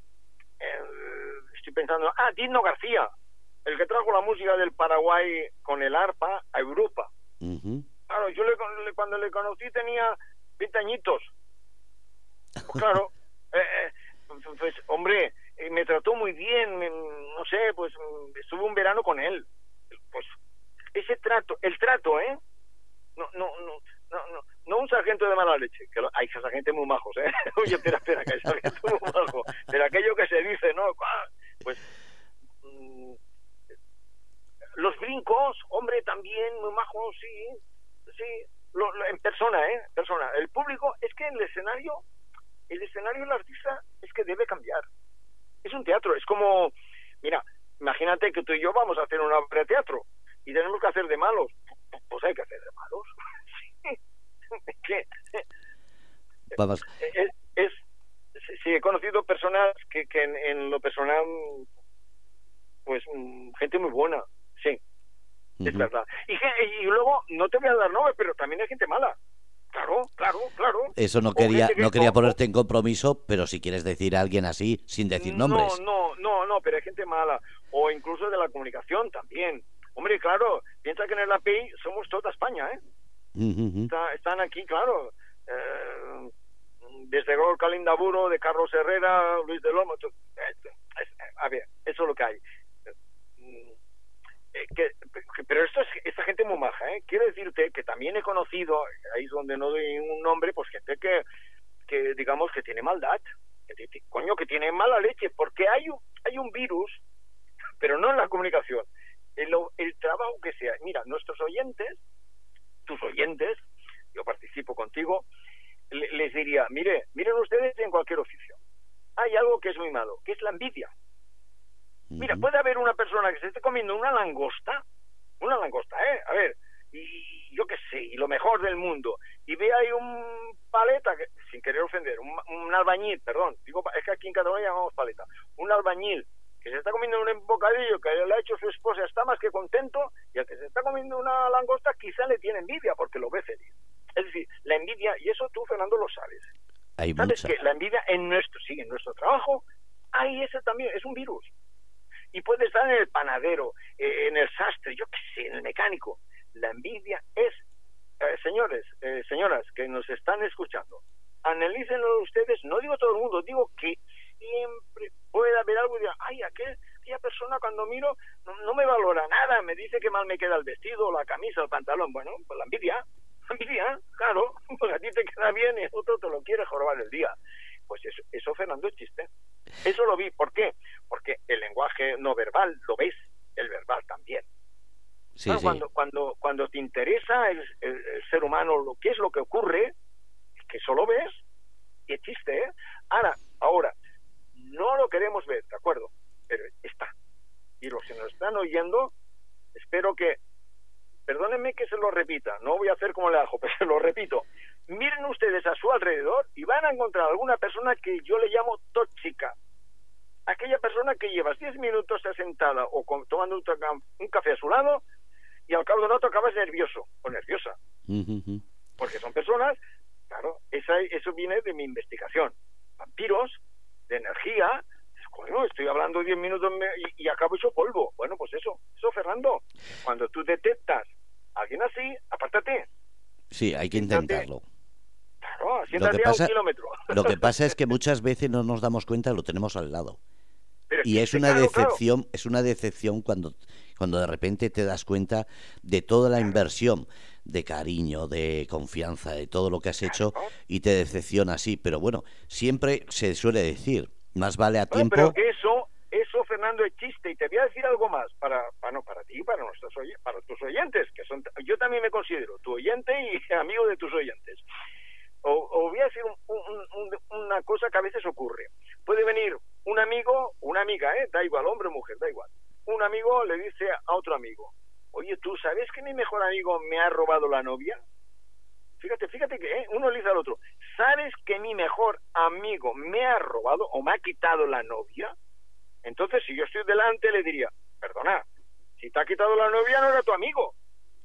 Estoy pensando, ah, Dino García, el que trajo la música del Paraguay con el arpa a Europa. Claro, yo le, cuando le conocí tenía 20 añitos. Pues claro, eh, eh, pues, pues, hombre, eh, me trató muy bien, no sé, pues estuve un verano con él. Pues ese trato, el trato, ¿eh? No, no, no, no, no, no un sargento de mala leche, que hay sargentos muy majos, ¿eh? Oye, espera, espera, que hay sargentos muy majos. Pero aquello que se dice, ¿no? Pues mm, los brincos, hombre, también muy majos, sí, sí, en persona, ¿eh? Persona. El público, es que en el escenario, el escenario del artista es que debe cambiar. Es un teatro, es como, mira, imagínate que tú y yo vamos a hacer una obra de teatro y tenemos que hacer de malos. Pues hay que hacer de malos. ¿Qué? Vamos. Es, es, sí, he conocido personas que, que en, lo personal, pues mm, gente muy buena, sí, es verdad. Y, y, luego, no te voy a dar nombre, pero también hay gente mala. Claro, claro, claro. Eso no quería, no quería ponerte en compromiso, pero si quieres decir a alguien así, sin decir nombres. No, no, no, no, pero hay gente mala. O incluso de la comunicación también. Hombre, claro, piensa que en el API somos toda España, ¿eh? están aquí, claro. Eh, desde Gorka Lindaburo, de Carlos Herrera, Luis de Lomo. a ver, eso es lo que hay. Eh, pero esto es esta gente muy maja, ¿eh? Quiero decirte que también he conocido, ahí es donde no doy un nombre, pues gente que, que digamos que tiene maldad, que, coño, que tiene mala leche, porque hay un, hay un virus, pero no en la comunicación, el, el trabajo que sea. Mira, nuestros oyentes tus oyentes, yo participo contigo, les diría, mire, miren ustedes en cualquier oficio, hay algo que es muy malo, que es la envidia. Mira, puede haber una persona que se esté comiendo una langosta, una langosta, ¿eh? A ver, y yo qué sé, y lo mejor del mundo, y ve ahí un paleta, que, sin querer ofender, un, albañil, perdón, digo, es que aquí en Cataluña llamamos paleta, un albañil que se está comiendo un bocadillo que le ha hecho su esposa está más que contento y al que se está comiendo una langosta quizá le tiene envidia porque lo ve feliz. Es decir, la envidia, y eso tú, Fernando, lo sabes. Hay ¿Sabes que la envidia en nuestro, sí, en nuestro trabajo, hay ese también, es un virus. Y puede estar en el panadero, eh, en el sastre, yo qué sé, en el mecánico. La envidia es, eh, señores, eh, señoras que nos están escuchando, analícenlo ustedes, no digo todo el mundo, digo que siempre puede haber algo y diga, ay, aquel, aquella persona cuando miro no, me valora nada, me dice que mal me queda el vestido, la camisa, el pantalón. Bueno, pues la envidia, envidia, claro, pues a ti te queda bien y otro te lo quiere jorobar el día. Pues eso, eso Fernando es chiste. Eso lo vi. ¿Por qué? Porque el lenguaje no verbal lo ves, el verbal también. Sí, Cuando, cuando, cuando te interesa el, ser humano, lo que es lo que ocurre, que solo ves, y es chiste, ¿eh? Ahora, ahora, no lo queremos ver, ¿de acuerdo? Pero está. Y los que nos están oyendo, espero que, perdónenme que se lo repita, no voy a hacer como le hago, pero se lo repito. Miren ustedes a su alrededor y van a encontrar alguna persona que yo le llamo tóxica. Aquella persona que llevas 10 minutos sentada o tomando un, café a su lado y al cabo de un rato acabas nervioso o nerviosa. Porque son personas, claro, esa, eso viene de mi investigación. Vampiros de energía, bueno, estoy hablando 10 minutos y, acabo hecho polvo. Bueno, pues eso, eso, Fernando. Cuando tú detectas alguien así, apártate. Sí, hay que intentarlo. Claro, siéntate lo que pasa, a un kilómetro. Lo que pasa es que muchas veces no nos damos cuenta, lo tenemos al lado. y es una decepción, es una decepción cuando, cuando de repente te das cuenta de toda la inversión de cariño, de confianza, de todo lo que has hecho y te decepciona así. Pero bueno, siempre se suele decir, más vale a tiempo. pero que eso, eso, Fernando, es chiste. Y te voy a decir algo más para, para, para ti, para, nuestros, para tus oyentes, que son, yo también me considero tu oyente y amigo de tus oyentes. O, voy a decir una cosa que a veces ocurre. Puede venir un amigo, una amiga amiga, ¿eh? Da igual, hombre o mujer, da igual. Un amigo le dice a otro amigo, oye, ¿tú sabes que mi mejor amigo me ha robado la novia? Fíjate, fíjate que ¿eh? uno le dice al otro, ¿sabes que mi mejor amigo me ha robado o me ha quitado la novia? Entonces, si yo estoy delante, le diría, perdona, si te ha quitado la novia no era tu amigo.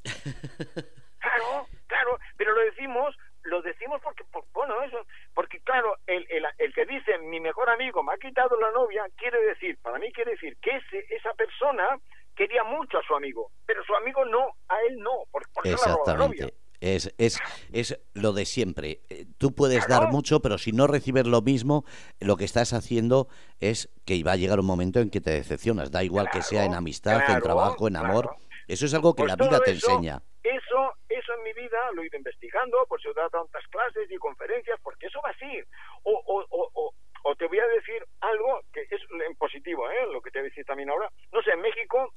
claro, claro, pero lo decimos, lo decimos porque, bueno, eso, porque claro, el, el, el, que dice mi mejor amigo me ha quitado la novia, quiere decir, para mí quiere decir que ese, esa persona quería mucho a su amigo, pero su amigo no, a él no, porque, porque Exactamente. La novia. Es, es, es lo de siempre. Eh, tú puedes dar mucho, pero si no recibes lo mismo, lo que estás haciendo es que va a llegar un momento en que te decepcionas. Da igual que sea en amistad, en trabajo, en amor. Eso es algo que pues la vida te enseña. Eso, eso en mi vida lo he ido investigando, por si he dado tantas clases y conferencias, porque eso va así. O, o, o, o, te voy a decir algo que es en positivo, ¿eh? lo que te voy a decir también ahora. No sé, en México,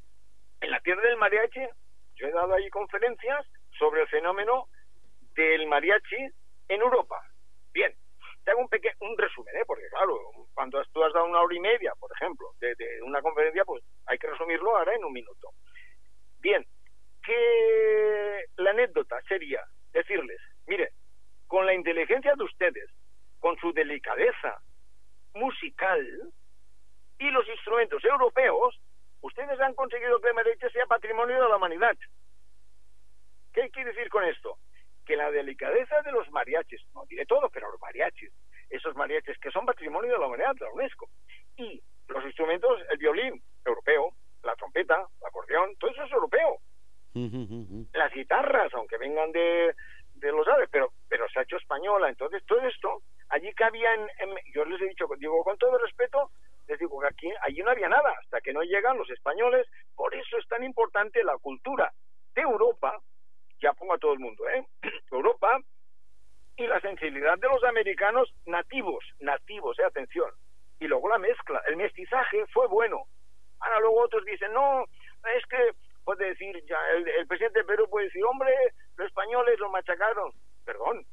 en la tierra del mariachi, yo he dado ahí conferencias sobre el fenómeno del mariachi en Europa. Bien, te hago un, pequeño, un resumen, ¿eh? porque claro, cuando tú has dado una hora y media, por ejemplo, de, de una conferencia, pues hay que resumirlo ahora en un minuto. Bien, que la anécdota sería decirles, mire, con la inteligencia de ustedes, con su delicadeza musical y los instrumentos europeos, ustedes han conseguido que el mariachi sea patrimonio de la humanidad. ¿Qué quiere decir con esto? Que la delicadeza de los mariachis, no diré todo, pero los mariachis, esos mariachis que son patrimonio de la humanidad, de la UNESCO, y los instrumentos, el violín europeo, la trompeta, el acordeón, todo eso es europeo. Las guitarras, aunque vengan de, de los árabes, pero, pero se ha hecho española. Entonces, todo esto, allí cabía en, Yo les he dicho, digo con todo respeto, les digo que aquí, allí no había nada, hasta que no llegan los españoles. Por eso es tan importante la cultura de Europa, ya pongo a todo el mundo, ¿eh? Europa y la sensibilidad de los americanos nativos, nativos, ¿eh? Atención. Y luego la mezcla, el mestizaje fue bueno. Ahora luego otros dicen, no, es que puede decir, ya el, presidente de Perú puede decir, hombre, los españoles lo machacaron. Perdón,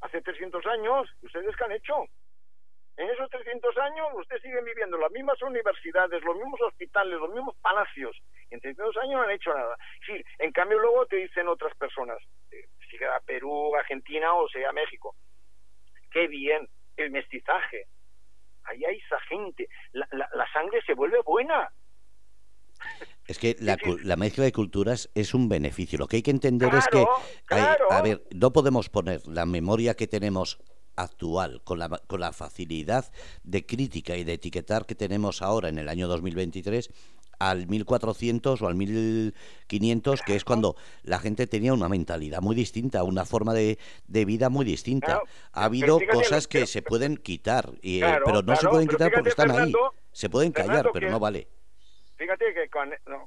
hace 300 años, ¿ustedes qué han hecho? En esos 300 años ustedes siguen viviendo las mismas universidades, los mismos hospitales, los mismos palacios. En 300 años no han hecho nada. Sí, en cambio luego te dicen otras personas, eh, si sea Perú, Argentina o sea México. Qué bien, el mestizaje. Ahí hay esa gente. La, la, sangre se vuelve buena. Es que la, la, mezcla de culturas es un beneficio. Lo que hay que entender es que, a ver, no podemos poner la memoria que tenemos actual, con la, con la facilidad de crítica y de etiquetar que tenemos ahora en el año 2023, al 1400 o al 1500, que es cuando la gente tenía una mentalidad muy distinta, una forma de, de vida muy distinta. Ha habido cosas que se pueden quitar, y, eh, pero no se pueden quitar porque están ahí. Se pueden callar, pero no vale. Fíjate que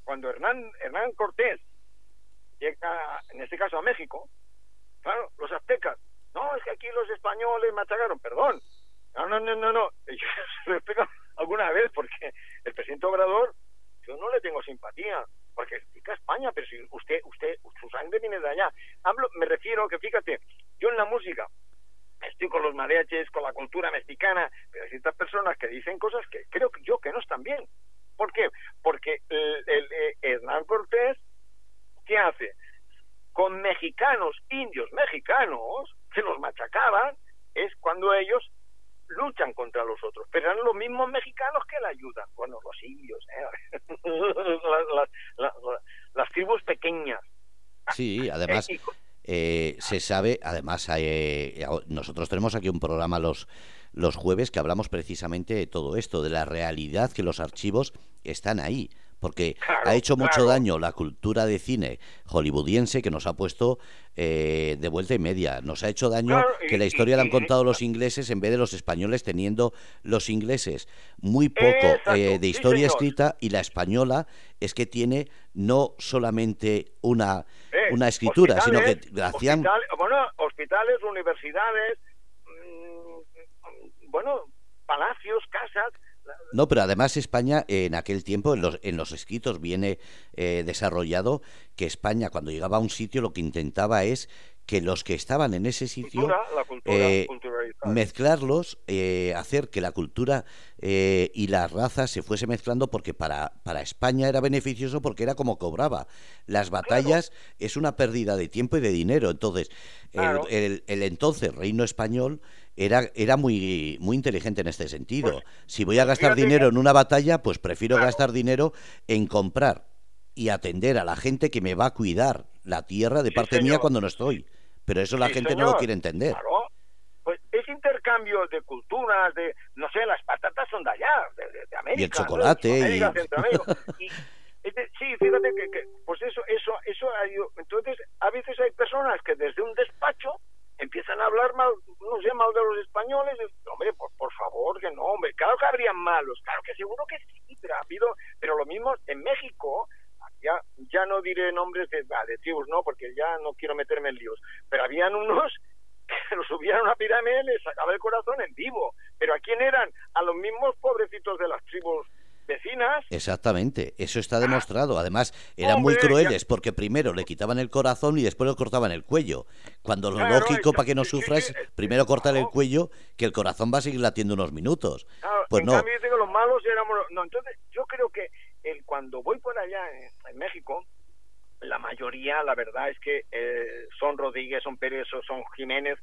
cuando, Hernán, Hernán Cortés llega, en este caso a México, claro, los aztecas no, es que aquí los españoles machacaron, perdón. No, no, no, no, no. Yo lo explico alguna vez porque el presidente Obrador, yo no le tengo simpatía, porque explica España, pero si usted, usted, su sangre viene de allá. Hablo, me refiero que fíjate, yo en la música estoy con los mariachis, con la cultura mexicana, pero hay ciertas personas que dicen cosas que creo que yo que no están bien. ¿Por qué? Porque el, el Hernán Cortés, ¿qué hace? Con mexicanos, indios mexicanos, que los machacaban es cuando ellos luchan contra los otros, pero eran los mismos mexicanos que la ayudan, bueno, los indios, ¿eh? las, tribus pequeñas. Sí, además eh, se sabe, además eh, nosotros tenemos aquí un programa los los jueves que hablamos precisamente de todo esto, de la realidad que los archivos están ahí porque ha hecho mucho daño la cultura de cine hollywoodiense que nos ha puesto eh, de vuelta y media. Nos ha hecho daño que la historia la han contado los ingleses en vez de los españoles, teniendo los ingleses. Muy poco eh, de historia escrita y la española es que tiene no solamente una, eh, una escritura, sino que hacían... bueno, hospitales, universidades, mm, bueno, palacios, casas no, pero además España en aquel tiempo, en los, en los escritos viene eh, desarrollado que España cuando llegaba a un sitio lo que intentaba es que los que estaban en ese sitio, eh, mezclarlos, eh, hacer que la cultura eh, y la raza se fuese mezclando, porque para, para España era beneficioso porque era como cobraba. Las batallas es una pérdida de tiempo y de dinero. Entonces, el, el, entonces reino español era, era muy, muy inteligente en este sentido. Pues, si voy a gastar dinero en una batalla, pues prefiero gastar dinero en comprar y atender a la gente que me va a cuidar la tierra de parte mía cuando no estoy. Pero eso la gente no lo quiere entender. Claro. Pues es intercambio de culturas, de, no sé, las patatas son de allá, de, América. Y el chocolate. y... sí, fíjate que, pues eso, eso, eso hay, entonces a veces hay personas que desde un despacho empiezan a hablar mal, no sé, mal de los españoles, hombre, por, por favor, que no, hombre, claro que habrían malos, claro que seguro que sí, pero ha habido, pero lo mismo en México, ya, ya no diré nombres de, de tribus, no, porque ya no quiero meterme en líos, pero habían unos que los subían a una pirámide y les sacaba el corazón en vivo. Pero ¿a quién eran? A los mismos pobrecitos de las tribus vecinas. Exactamente, eso está demostrado. Además, eran muy crueles porque primero le quitaban el corazón y después le cortaban el cuello. Cuando lo lógico para que no sufras, primero cortar el cuello, que el corazón va a seguir latiendo unos minutos. pues no. Cambio, digo, los malos éramos... No, entonces yo creo que el, cuando voy por allá en, México, la mayoría, la verdad es que eh, son Rodríguez, son Pérez, son Jiménez,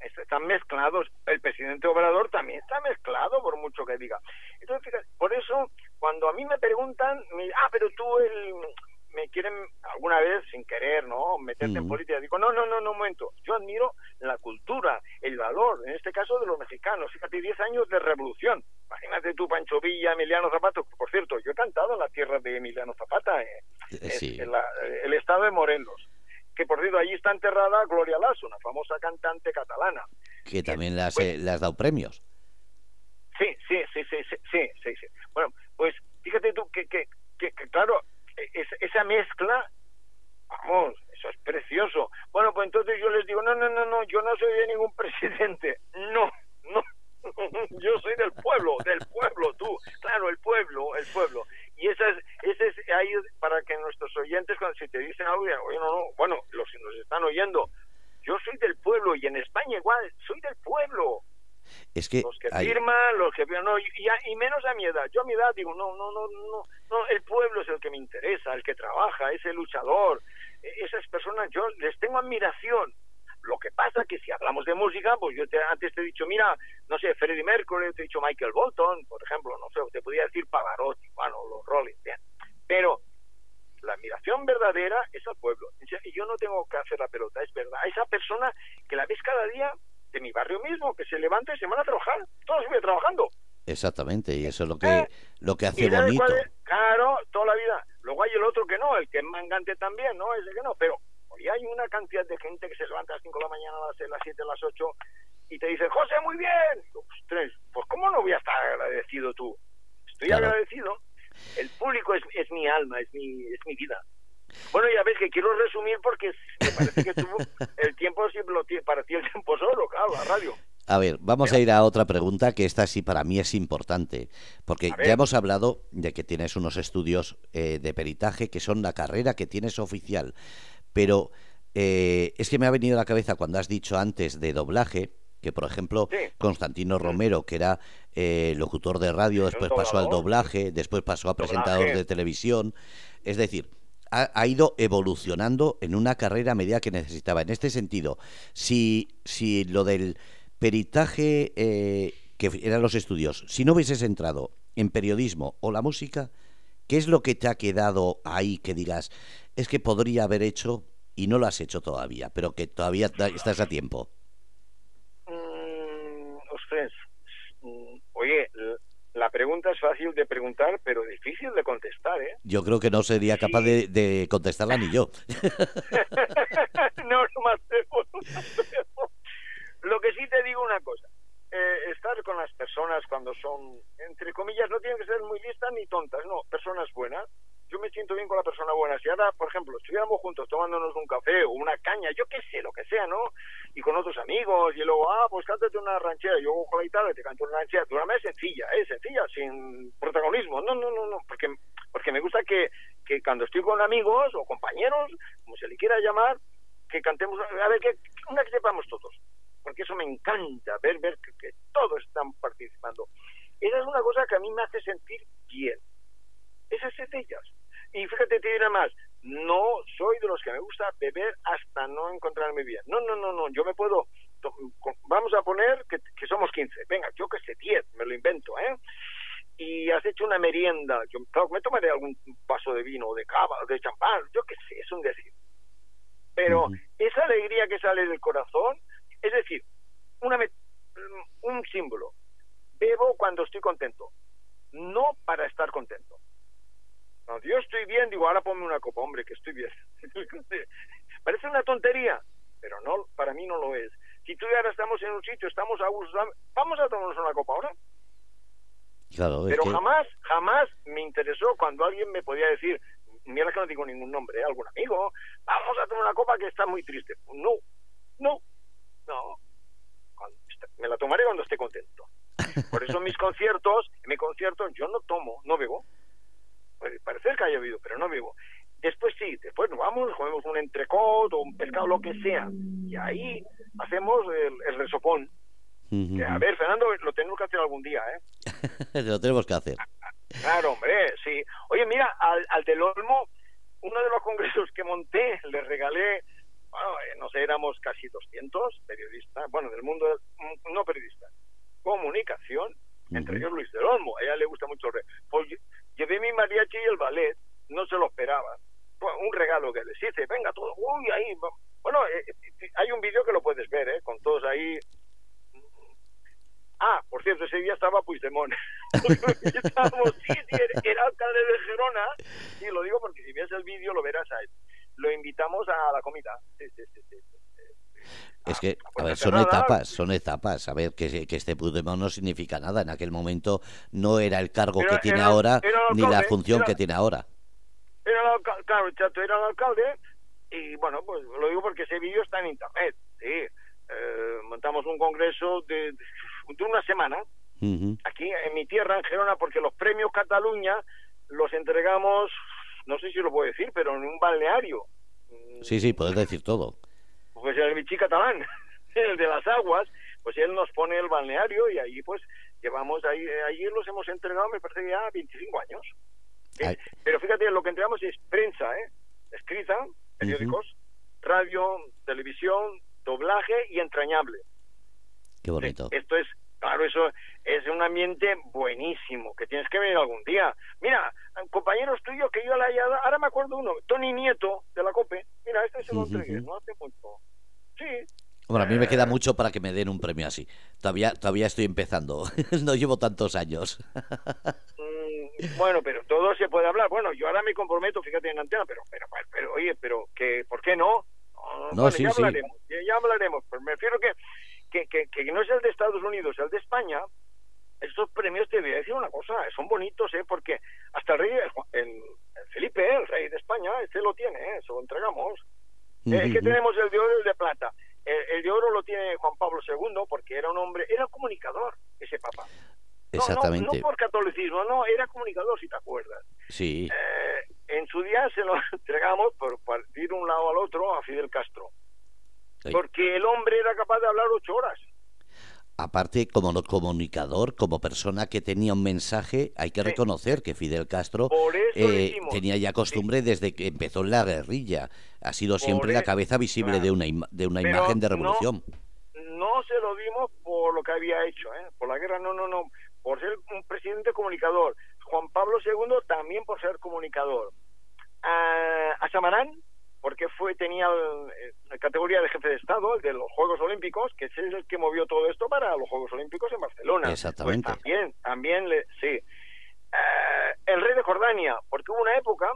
están mezclados. El presidente Obrador también está mezclado, por mucho que diga. Entonces, fíjate, por eso, cuando a mí me preguntan, ah, pero tú el, me quieren alguna vez sin querer, ¿no? Meterte en política. Digo, no, no, no, no, un momento. Yo admiro la cultura, el valor, en este caso de los mexicanos. Fíjate, 10 años de revolución. Imagínate tú, Pancho Villa, Emiliano Zapata. Por cierto, yo he cantado en la tierra de Emiliano Zapata, eh, eh, en el estado de Morelos que por cierto allí está enterrada Gloria Lasso, una famosa cantante catalana. Que también le has, pues le has dado premios. Sí, sí, sí, sí, sí, sí, sí. Bueno, pues fíjate tú que, que, que, claro, es, esa mezcla, vamos, eso es precioso. Bueno, pues entonces yo les digo, no, no, no, no, yo no soy de ningún presidente. No, no, yo soy del pueblo, del pueblo, tú. Claro, el pueblo, el pueblo. Y esa es, ese es ahí para que nuestros oyentes, cuando si te dicen algo, no, no, bueno, los que nos están oyendo, yo soy del pueblo y en España igual, soy del pueblo. Es que los que firman, los que no, y, y, menos a mi edad. Yo a mi edad digo, no, no, no, no, no, el pueblo es el que me interesa, el que trabaja, es el luchador. E, esas personas yo les tengo admiración lo que pasa que si hablamos de música, pues yo te, antes te he dicho, mira, no sé, Freddie Mercury, te he dicho Michael Bolton, por ejemplo, no sé, te podría decir Pavarotti, bueno, los Rolling. Pero la admiración verdadera es al pueblo. Y yo no tengo que hacer la pelota, es verdad. Esa persona que la ves cada día de mi barrio mismo, que se levanta y se van a trabajar, todos viven trabajando. Exactamente, y eso es lo que, eh, lo que hace bonito. claro, toda la vida. Luego hay el otro que no, el que es mangante también, ¿no? Ese que no, pero y hay una cantidad de gente que se levanta a las 5 de la mañana, a las 6, a las 7, a las 8 y te dice, José, muy bien. Pues, pues ¿cómo no voy a estar agradecido tú? Estoy agradecido. El público es, es mi alma, es mi, es mi vida. Bueno, ya ves que quiero resumir porque me parece que tuvo el tiempo siempre para ti el tiempo solo, claro, la radio. A ver, vamos a ir a otra pregunta que esta sí para mí es importante, porque ya hemos hablado de que tienes unos estudios eh, de peritaje que son la carrera que tienes oficial, pero eh, es que me ha venido a la cabeza cuando has dicho antes de doblaje, que por ejemplo Constantino Romero, que era eh, locutor de radio, después pasó al doblaje, después pasó a presentador de televisión, es decir, ha, ido evolucionando en una carrera a medida que necesitaba. En este sentido, si, si lo del peritaje, eh, que eran los estudios, si no hubieses entrado en periodismo o la música, ¿qué es lo que te ha quedado ahí que digas, es que podría haber hecho y no lo has hecho todavía, pero que todavía estás a tiempo? Mm, mm, oye, la pregunta es fácil de preguntar, pero difícil de contestar, ¿eh? Yo creo que no sería capaz de, contestarla ni yo. no, no más Lo que sí te digo una cosa. Eh, estar con las personas cuando son, entre comillas, no tienen que ser muy listas ni tontas, no, personas buenas, yo me siento bien con la persona buena. Si ahora, por ejemplo, estuviéramos juntos tomándonos un café o una caña, yo qué sé, lo que sea, ¿no? Y con otros amigos, y luego, ah, pues cántate una ranchera, yo con la guitarra te canto una ranchera, una manera sencilla, ¿eh? Sencilla, sin protagonismo. No, no, no, no, porque, porque me gusta que, que cuando estoy con amigos o compañeros, como se le quiera llamar, que cantemos, a ver, que una que sepamos todos, porque eso me encanta, ver, ver que, todos están participando. Esa es una cosa que a mí me hace sentir bien. Esas es de ellas. Y fíjate, te diré más, no soy de los que me gusta beber hasta no encontrarme bien. No, no, no, no, yo me puedo, vamos a poner que, que somos 15, venga, yo que sé, 10, me lo invento, ¿eh? y has hecho una merienda, yo me tomaré algún vaso de vino, de cava, de champán, yo qué sé, es un decir. Pero esa alegría que sale del corazón, es decir, una un símbolo. Bebo cuando estoy contento, no para estar contento. Cuando yo estoy bien, digo, ahora ponme una copa, hombre, que estoy bien. Parece una tontería, pero no, para mí no lo es. Si tú y ahora estamos en un sitio, estamos a gusto, vamos a tomarnos una copa ahora. Pero jamás, jamás me interesó cuando alguien me podía decir, mira que no digo ningún nombre, ¿eh? algún amigo, vamos a tomar una copa que está muy triste. No, no, no. me la tomaré cuando esté contento. Por eso en mis conciertos, en mi concierto yo no tomo, no bebo. Puede parecer que haya bebido, pero no bebo. Después sí, después nos vamos, comemos un entrecot o un pescado, lo que sea. Y ahí hacemos el, el resopón a ver, Fernando, lo tenemos que hacer algún día, ¿eh? lo tenemos que hacer. Claro, hombre, sí. Oye, mira, al, al del Olmo, uno de los congresos que monté, le regalé, bueno, eh, no sé, éramos casi 200 periodistas, bueno, del mundo, mm, no periodistas, comunicación, entre ellos Luis del Olmo, a ella le gusta mucho. Pues llevé mi mariachi y el ballet, no se lo esperaba. un regalo que les hice, venga, todo, uy, ahí, bueno, eh, eh, hay un vídeo que lo puedes ver, ¿eh? Con todos ahí Ah, por cierto, ese día estaba Puigdemont. Estábamos, sí, sí, era alcalde de Gerona, y lo digo porque si ves el vídeo lo verás a él. Lo invitamos a la comida. Sí, sí, sí, es que, a ver, son etapas, son etapas. A ver, que, que este Puigdemont no significa nada. En aquel momento no era el cargo que tiene ahora, ni la función que tiene ahora. Era el claro, chato, era el alcalde, y bueno, pues lo digo porque ese vídeo está en internet, sí. Eh, montamos un congreso de de una semana aquí en mi tierra, en Gerona, porque los premios Cataluña los entregamos, no sé si lo puedo decir, pero en un balneario. Sí, sí, puedes decir todo. Pues el Vichy catalán, el de las aguas, pues él nos pone el balneario y ahí pues llevamos, ahí, allí los hemos entregado, me parece ya 25 años. Pero fíjate, lo que entregamos es prensa, ¿eh? escrita, periódicos, radio, televisión, doblaje y entrañable. Qué bonito. Esto es, claro, eso es un ambiente buenísimo, que tienes que venir algún día. Mira, compañeros tuyos que yo la haya ahora me acuerdo uno, Tony Nieto, de la COPE, mira, este se lo entregué, no hace mucho. Sí. Bueno, a mí me queda mucho para que me den un premio así. Todavía, todavía estoy empezando. no llevo tantos años. Mm, bueno, pero todo se puede hablar. Bueno, yo ahora me comprometo, fíjate en antena, pero, pero, pero, oye, pero que, ¿por qué no? No, sí, ya hablaremos, ya hablaremos. Pero me refiero que que, que, no es el de Estados Unidos, el de España, estos premios te voy a decir una cosa, son bonitos, ¿eh? Porque hasta el rey, el, Felipe, el rey de España, este lo tiene, ¿eh? Se lo entregamos. Eh, es que tenemos el de oro y el de plata. El, de oro lo tiene Juan Pablo II porque era un hombre, era comunicador ese papa. Exactamente. No, por catolicismo, no, era comunicador, si te acuerdas. Sí. Eh, en su día se lo entregamos por partir un lado al otro a Fidel Castro. Porque el hombre era capaz de hablar ocho horas. Aparte, como comunicador, como persona que tenía un mensaje, hay que reconocer que Fidel Castro eh, tenía ya costumbre desde que empezó la guerrilla. Ha sido siempre la cabeza visible de una, de una imagen de revolución. No, se lo dimos por lo que había hecho, ¿eh? por la guerra, no, no, no. Por ser un presidente comunicador. Juan Pablo II también por ser comunicador. a Samarán porque fue tenía la categoría de jefe de Estado, el de los Juegos Olímpicos, que es el que movió todo esto para los Juegos Olímpicos en Barcelona. Pues Exactamente. también, también, le, sí. Eh, el rey de Jordania, porque hubo una época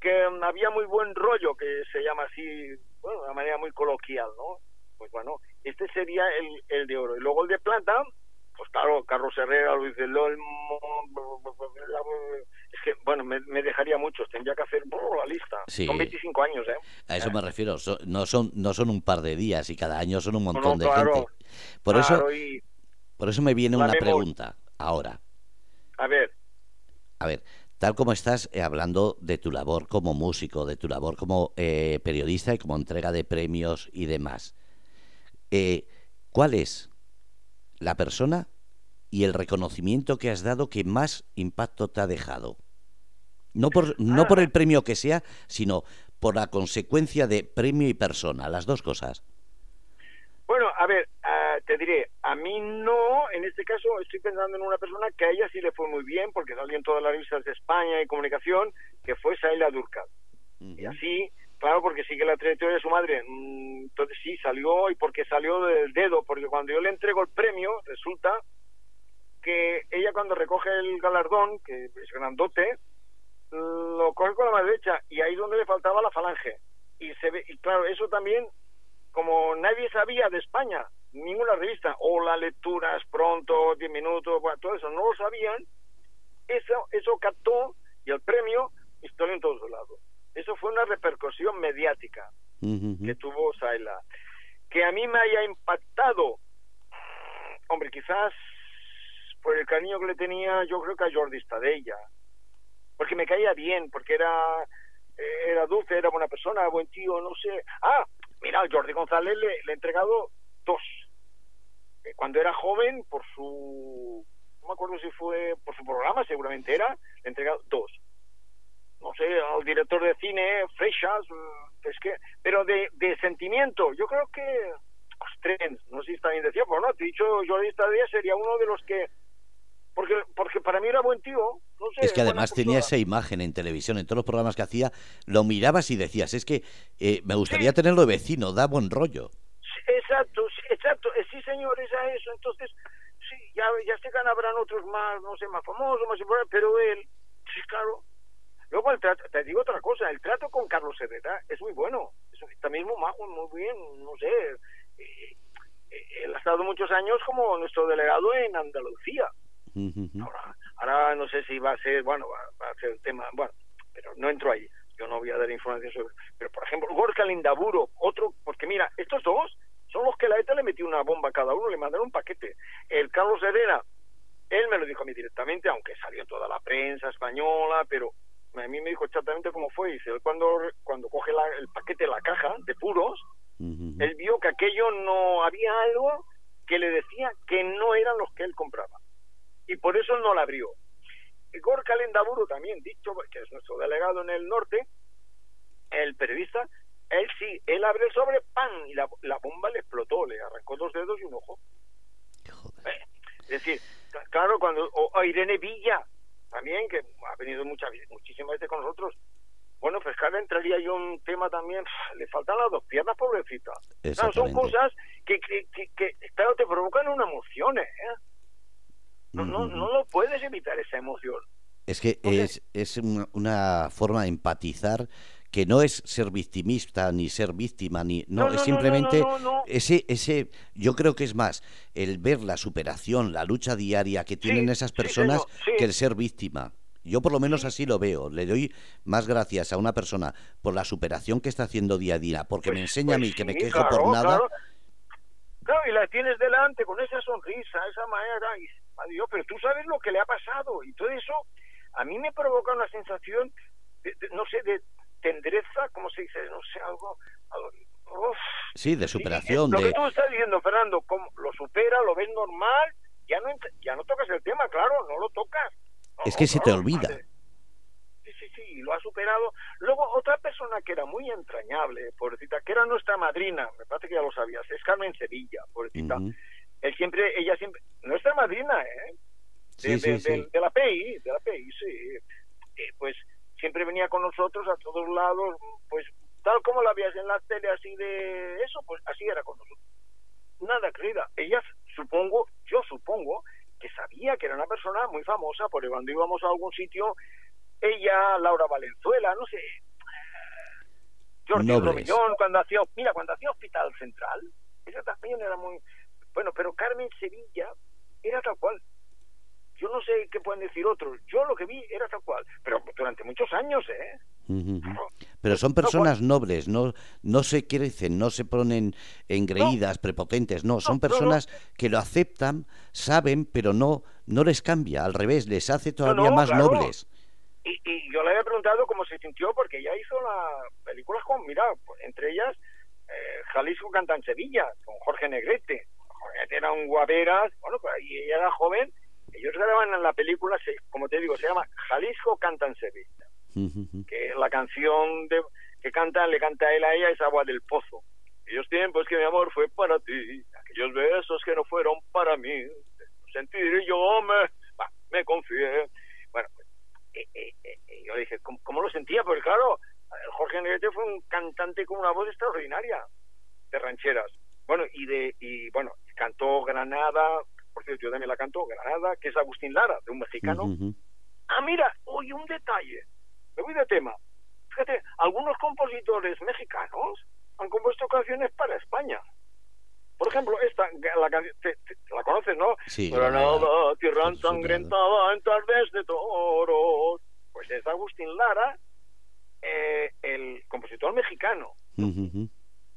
que había muy buen rollo, que se llama así, bueno, de una manera muy coloquial, ¿no? Pues bueno, este sería el, el de oro. Y luego el de plata, pues claro, Carlos Herrera, Luis del Olmo, que, bueno, me, dejaría muchos, tendría que hacer la lista. Son 25 años, ¿eh? A eso me refiero, no, son, no son un par de días y cada año son un montón de gente. Por, eso, por eso me viene una pregunta ahora. A ver. A ver, tal como estás eh, hablando de tu labor como músico, de tu labor como eh, periodista y como entrega de premios y demás, eh, ¿cuál es la persona y el reconocimiento que has dado que más impacto te ha dejado? No por, no por el premio que sea, sino por la consecuencia de premio y persona, las dos cosas. Bueno, a ver, ah, te diré, a mí no, en este caso estoy pensando en una persona que a ella sí le fue muy bien, porque salió en todas las revistas de España y comunicación, que fue Saila Durcal. Y así, claro, porque sigue la trayectoria de su madre, mm, entonces sí, salió, y porque salió del dedo, porque cuando yo le entrego el premio, resulta que ella cuando recoge el galardón, que es grandote, lo coge con la mano derecha, y ahí es donde le faltaba la falange. Y, se ve, y claro, eso también como nadie sabía de España, ninguna revista, o las lecturas pronto, 10 minutos, bueno, todo eso, no lo sabían, eso, eso captó y el premio historia en todos lados. Eso fue una repercusión mediática que tuvo Saila. Que a mí me haya impactado, hombre, quizás por el cariño que le tenía, yo creo que a Jordi Stadella, porque me caía bien, porque era era dulce, era buena persona, buen tío, no sé. Ah, Mira, Jordi González le, he entregado dos. Eh, cuando era joven, por su. No me acuerdo si fue por su programa, seguramente era, le he entregado dos. No sé, al director de cine, Freixas, mm, es que. Pero de, de sentimiento, yo creo que. Ostren, no sé si está bien decía, pero no, te he dicho, Jordi Stadía sería uno de los que porque, porque para mí era buen tío. es que además tenía esa imagen en televisión, en todos los programas que hacía, lo mirabas y decías, es que eh, me gustaría tenerlo de vecino, da buen rollo. exacto, exacto, eh, sí señor, es a eso, entonces, sí, ya, ya se ganarán otros más, no sé, más famosos, más importantes, pero él, sí, claro. Luego el trato, te digo otra cosa, el trato con Carlos Herrera es muy bueno, es también muy muy bien, no sé, eh, él ha estado muchos años como nuestro delegado en Andalucía ahora, no sé si va a ser, bueno, va, a ser el tema, bueno, pero no entro ahí. Yo no voy a dar información sobre. Pero, por ejemplo, Gorka Lindaburo, otro, porque mira, estos dos son los que la ETA le metió una bomba a cada uno, le mandaron un paquete. El Carlos Herrera, él me lo dijo a mí directamente, aunque salió toda la prensa española, pero a mí me dijo exactamente cómo fue. Dice, él cuando, cuando coge el paquete, la caja de puros, él vio que aquello no había algo que le decía que no eran los que él compraba y por eso no la abrió. Gorka Lendaburo también, dicho que es nuestro delegado en el norte, el periodista, él sí, él abre el sobre, ¡pam! y la, bomba le explotó, le arrancó dos dedos y un ojo. Eh, es decir, claro, cuando o, Irene Villa, también, que ha venido muchas muchísimas veces con nosotros, bueno, pues claro, entraría yo un tema también, le faltan las dos piernas, pobrecita. son cosas que, que, que, claro, te provocan una emoción, ¿eh? No, no, no lo puedes evitar esa emoción. Es que es, es una, forma de empatizar que no es ser victimista ni ser víctima ni no, es simplemente ese ese yo creo que es más el ver la superación la lucha diaria que tienen esas personas que el ser víctima. Yo por lo menos así lo veo. Le doy más gracias a una persona por la superación que está haciendo día a día porque me pues, enseña a mí pues que me quejo por nada. claro. y la tienes delante con esa sonrisa esa manera y Dios, pero tú sabes lo que le ha pasado y todo eso a mí me provoca una sensación, de, no sé, de tendreza, como se dice? No sé, algo... sí, de superación. lo que tú estás diciendo, Fernando, como lo supera, lo ves normal, ya no, ya no tocas el tema, claro, no lo tocas. es que se te olvida. Sí, sí, sí, lo ha superado. Luego, otra persona que era muy entrañable, pobrecita, que era nuestra madrina, me parece que ya lo sabías, es Carmen Sevilla, pobrecita él siempre, ella siempre, nuestra madrina, ¿eh? De, de, la PI, de la PI, sí. Eh, pues siempre venía con nosotros a todos lados, pues tal como la veías en la tele, así de eso, pues así era con nosotros. Nada, querida. Ella, supongo, yo supongo, que sabía que era una persona muy famosa, porque cuando íbamos a algún sitio, ella, Laura Valenzuela, no sé, Jordi Romillón, cuando hacía, mira, cuando hacía Hospital Central, ella también era muy, bueno, pero Carmen Sevilla era tal cual. Yo no sé qué pueden decir otros. Yo lo que vi era tal cual. Pero durante muchos años, ¿eh? Pero son personas nobles, no, no se crecen, no se ponen engreídas, prepotentes, no, son personas que lo aceptan, saben, pero no, no les cambia, al revés, les hace todavía más nobles. y, yo le había preguntado cómo se sintió porque ella hizo las películas con, mira, entre ellas eh, Jalisco canta en Sevilla, con Jorge Negrete. Jorge Negrete era un guaperas, bueno, pues ahí ella era joven. Ellos graban en la película, como te digo, se llama Jalisco canta en Sevilla. Que la canción de, que canta, le canta él a ella es Agua del Pozo. Aquellos tiempos que mi amor fue para ti, aquellos besos que no fueron para mí, sentir yo me, me confié. Bueno, pues, eh, eh, eh, yo dije, ¿cómo, lo sentía? Porque claro, Jorge Negrete fue un cantante con una voz extraordinaria de rancheras. Bueno, y de y bueno, cantó Granada, por cierto, yo también la canto, Granada, que es Agustín Lara, de un mexicano. Ah, mira, oye, un detalle. Me voy de tema. Fíjate, algunos compositores mexicanos han compuesto canciones para España. Por ejemplo, esta, la canción, la conoces, ¿no? Sí. Granada, tierra ensangrentada en tardes de toros. Pues es Agustín Lara, eh, el compositor mexicano.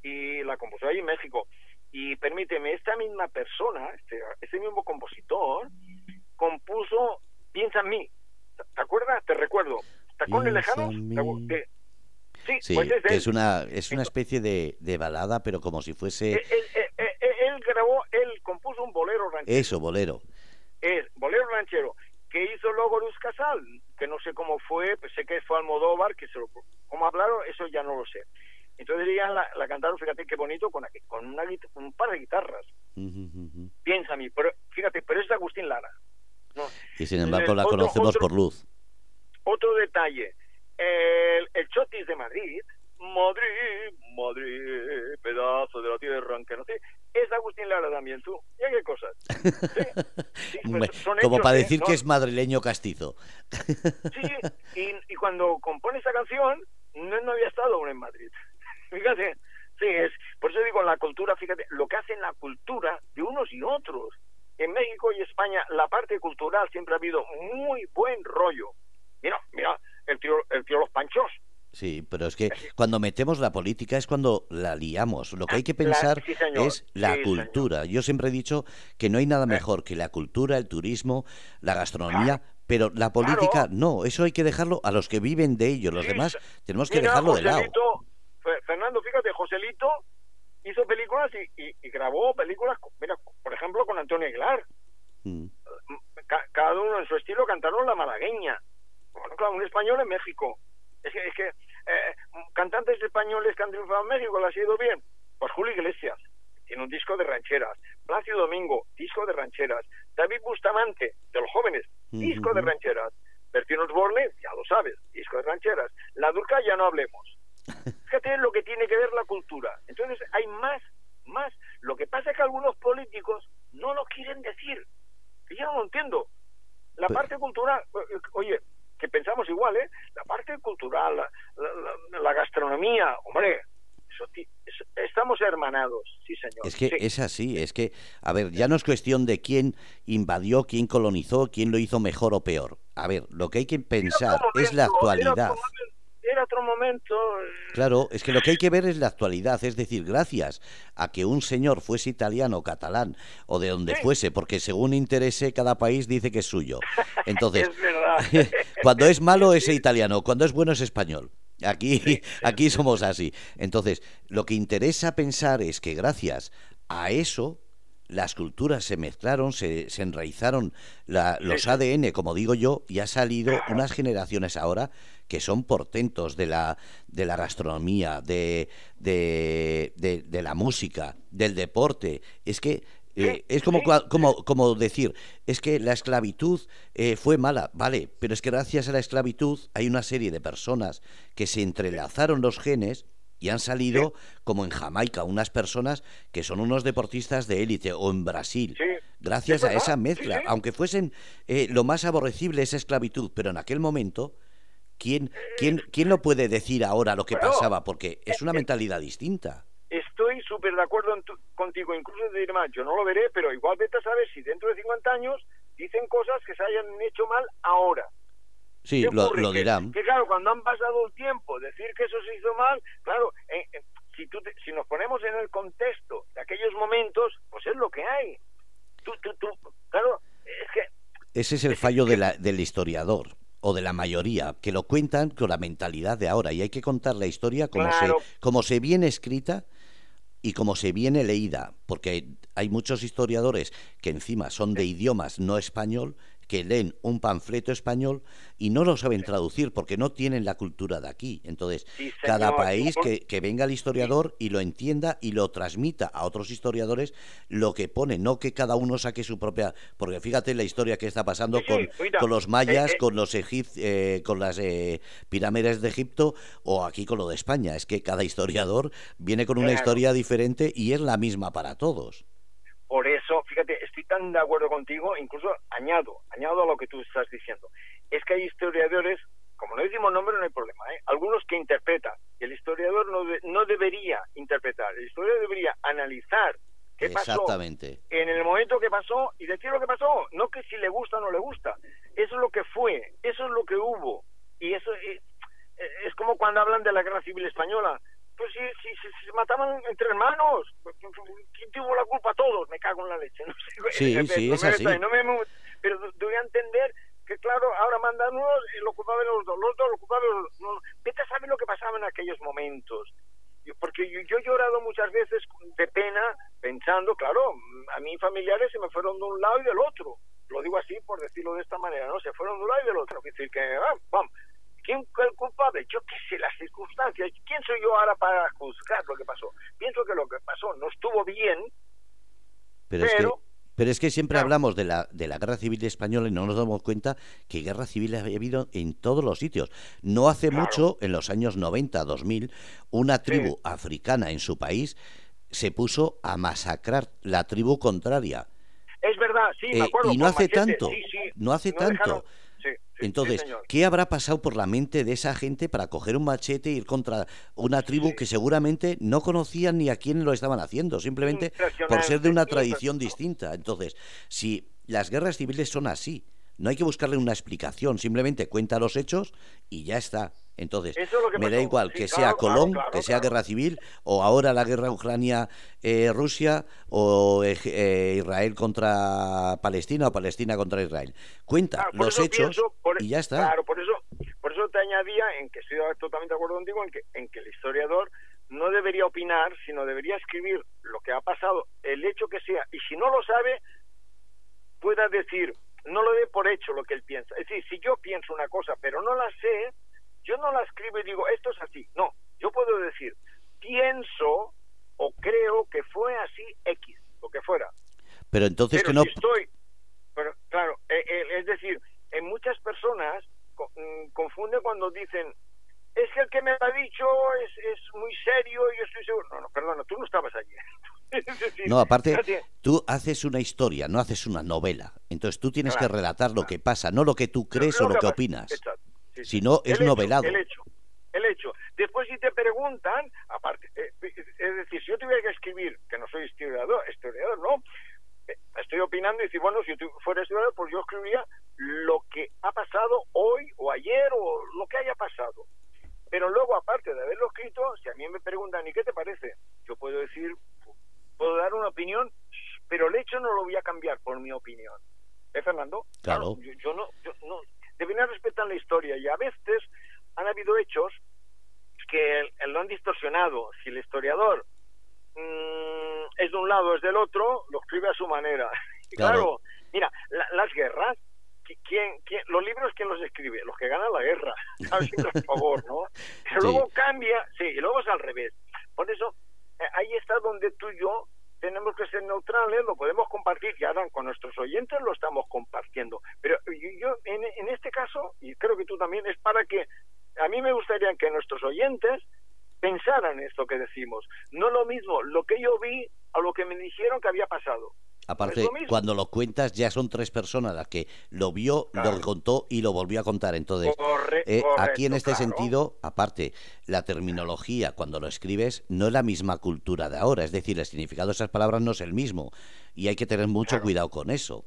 Y la compuso ahí en México. Y permíteme, esta misma persona, este, este mismo compositor, compuso Piensa en mí. ¿Te acuerdas? Te recuerdo. Tacones lejanos. Sí, pues es, es, una es una especie de, de, balada, pero como si fuese. Él, él, grabó, él compuso un bolero ranchero. Eso, bolero. Es bolero ranchero que hizo luego Luz Casal, que no sé cómo fue, pues sé que fue Almodóvar, que se lo, cómo hablaron, eso ya no lo sé. Entonces ya la, la cantaron, fíjate qué bonito, con, con una, un par de guitarras. Piensa a mí, pero fíjate, pero es de Agustín Lara. Y sin embargo la conocemos por luz. Otro detalle, el, el Chotis de Madrid, Madrid, Madrid, pedazo de la tierra que no sé, es Agustín Lara también, tú. ¿Y qué cosas? Pues Como para ¿eh? decir que es madrileño castizo. sí, y, cuando compone esa canción, no, no había estado aún en Madrid. Fíjate, sí, es, por eso digo, la cultura, fíjate, lo que hacen la cultura de unos y otros. En México y España, la parte cultural siempre ha habido muy buen rollo. Mira, mira, el tío, el tío Los Panchos, Sí, pero es que cuando metemos la política es cuando la liamos. Lo que hay que pensar es la cultura. Yo siempre he dicho que no hay nada eh. mejor que la cultura, el turismo, la gastronomía, pero la política no. Eso hay que dejarlo a los que viven de ello. Los demás tenemos que dejarlo de lado. Fernando, fíjate, Joselito hizo películas y, grabó películas, mira, por ejemplo, con Antonio Aguilar. Mm. cada uno en su estilo cantaron La Malagueña. Bueno, claro, un español en México. Es que, es que eh, cantantes españoles que han triunfado en México, ¿le ha sido bien? Pues Julio Iglesias, tiene un disco de rancheras. Plácido Domingo, disco de rancheras. David Bustamante, de los jóvenes, disco de rancheras. Bertino Osborne, ya lo sabes, disco de rancheras. La Durca ya no hablemos. Fíjate lo que tiene que ver la cultura. Entonces hay más, más. Lo que pasa es que algunos políticos no lo quieren decir. Y yo no lo entiendo. La parte cultural, eh, oye, que pensamos igual, ¿eh? La parte cultural, la, gastronomía, hombre, estamos hermanados, sí señor. Es que es así, es que, a ver, ya no es cuestión de quién invadió, quién colonizó, quién lo hizo mejor o peor. A ver, lo que hay que pensar es la actualidad era otro momento. Eh. Claro, es que lo que hay que ver es la actualidad, es decir, gracias a que un señor fuese italiano, catalán o de donde fuese, porque según interese cada país dice que es suyo. Entonces, cuando es malo es italiano, cuando es bueno es español. Aquí, aquí somos así. Entonces, lo que interesa pensar es que gracias a eso las culturas se mezclaron, se, se enraizaron los ADN, como digo yo, y ha salido unas generaciones ahora que son portentos de la, de la gastronomía, de, de, de, la música, del deporte. Es que eh, es como, como, como decir, es que la esclavitud eh, fue mala, vale, pero es que gracias a la esclavitud hay una serie de personas que se entrelazaron los genes y han salido, como en Jamaica, unas personas que son unos deportistas de élite, o en Brasil, gracias a esa mezcla, aunque fuesen eh, lo más aborrecible esa esclavitud, pero en aquel momento, ¿quién, quién, quién lo puede decir ahora lo que pasaba? Porque es una mentalidad distinta. Estoy súper de acuerdo contigo, incluso de decir más, yo no lo veré, pero igual vete a saber si dentro de 50 años dicen cosas que se hayan hecho mal ahora. Sí, lo, dirán. Que, claro, cuando han pasado el tiempo, decir que eso se hizo mal, claro, si, tú si nos ponemos en el contexto de aquellos momentos, pues es lo que hay. Tú, tú, tú, claro, es que... Ese es el fallo de la, del historiador. O de la mayoría, que lo cuentan con la mentalidad de ahora y hay que contar la historia como, se, como se viene escrita y como se viene leída, porque hay muchos historiadores que encima son de idiomas no español que leen un panfleto español y no lo saben traducir porque no tienen la cultura de aquí. Entonces, cada país que, venga el historiador y lo entienda y lo transmita a otros historiadores lo que pone, no que cada uno saque su propia... Porque fíjate la historia que está pasando con, con, los mayas, eh, eh. con los eh, con las pirámides de Egipto o aquí con lo de España. Es que cada historiador viene con una historia diferente y es la misma para todos. Por eso, tan de acuerdo contigo, incluso añado, añado a lo que tú estás diciendo. Es que hay historiadores, como no decimos nombre, no hay problema, ¿eh? algunos que interpretan. Y el historiador no, no debería interpretar, el historiador debería analizar qué pasó en el momento que pasó y decir lo que pasó, no que si le gusta o no le gusta. Eso es lo que fue, eso es lo que hubo. Y eso es, es como cuando hablan de la guerra civil española pues si, si, se mataban entre hermanos, ¿quién tuvo la culpa? Todos, me cago en la leche. No sé, sí, sí, es así. pero doy a entender que, claro, ahora mandan unos y lo culpaban los dos, los dos lo culpaban los dos. Vete a saber lo que pasaba en aquellos momentos. Porque yo, yo, he llorado muchas veces de pena pensando, claro, a mis familiares se me fueron de un lado y del otro. Lo digo así por decirlo de esta manera, ¿no? Se fueron de un lado y del otro. Es decir, que, ah, vamos, ¿Quién fue el culpable? Yo qué sé, las circunstancias. ¿Quién soy yo ahora para juzgar lo que pasó? Pienso que lo que pasó no estuvo bien, pero, es que... Pero es que siempre hablamos de la, de la guerra civil española y no nos damos cuenta que guerra civil ha habido en todos los sitios. No hace mucho, en los años 90, 2000, una tribu africana en su país se puso a masacrar la tribu contraria. Es verdad, sí, me eh, acuerdo. y no hace tanto, no hace tanto. Entonces, ¿qué habrá pasado por la mente de esa gente para coger un machete e ir contra una tribu que seguramente no conocían ni a quién lo estaban haciendo, simplemente por ser de una tradición distinta? Entonces, si las guerras civiles son así, no hay que buscarle una explicación, simplemente cuenta los hechos y ya está. Entonces, me da igual que sea Colón, que sea guerra civil, o ahora la guerra Ucrania-Rusia, o eh, Israel contra Palestina, o Palestina contra Israel. Cuenta los hechos y ya está. Claro, por eso, por eso te añadía en que estoy totalmente de acuerdo contigo, en que, en que el historiador no debería opinar, sino debería escribir lo que ha pasado, el hecho que sea, y si no lo sabe, pueda decir, no lo dé por hecho lo que él piensa. Es decir, si yo pienso una cosa, pero no la sé, yo no la escribo y digo, esto es así. No, yo puedo decir, pienso o creo que fue así X, lo que fuera. Pero entonces que no... estoy, pero, claro, eh, eh, es decir, en muchas personas mm, confunden cuando dicen, es que el que me ha dicho es, es muy serio y yo estoy seguro. No, no, perdona, tú no estabas allí. No, aparte, tú haces una historia, no haces una novela. Entonces tú tienes que relatar lo que pasa, no lo que tú crees o lo que opinas. Si no, es novelado. El hecho, el hecho. Después si te preguntan, aparte, eh, es decir, si yo tuviera que escribir, que no soy historiador, historiador, no, eh, estoy opinando y decir, bueno, si yo fuera historiador, pues yo escribiría lo que ha pasado hoy o ayer o lo que haya pasado. Pero luego, aparte de haberlo escrito, si a mí me preguntan, ¿y qué te parece? Yo puedo decir, puedo dar una opinión, pero el hecho no lo voy a cambiar por mi opinión. ¿Eh, Fernando? Claro. yo, no, yo no, deberían respetar la historia y a veces han habido hechos que lo han distorsionado. Si el historiador mm, es de un lado o es del otro, lo escribe a su manera. claro. mira, las guerras, ¿quién, quién, los libros, ¿quién los escribe? Los que ganan la guerra. Por favor, ¿no? Pero luego cambia, sí, y luego es al revés. Por eso, ahí está donde tú y yo tenemos que ser neutrales, lo podemos compartir y ahora con nuestros oyentes lo estamos compartiendo. Pero yo, en, en este caso, y creo que tú también, es para que a mí me gustaría que nuestros oyentes pensaran esto que decimos. No lo mismo lo que yo vi a lo que me dijeron que había pasado. Aparte, cuando lo cuentas ya son tres personas las que lo vio, lo contó y lo volvió a contar. Entonces, eh, aquí en este sentido, aparte, la terminología cuando lo escribes no es la misma cultura de ahora. Es decir, el significado de esas palabras no es el mismo. Y hay que tener mucho cuidado con eso.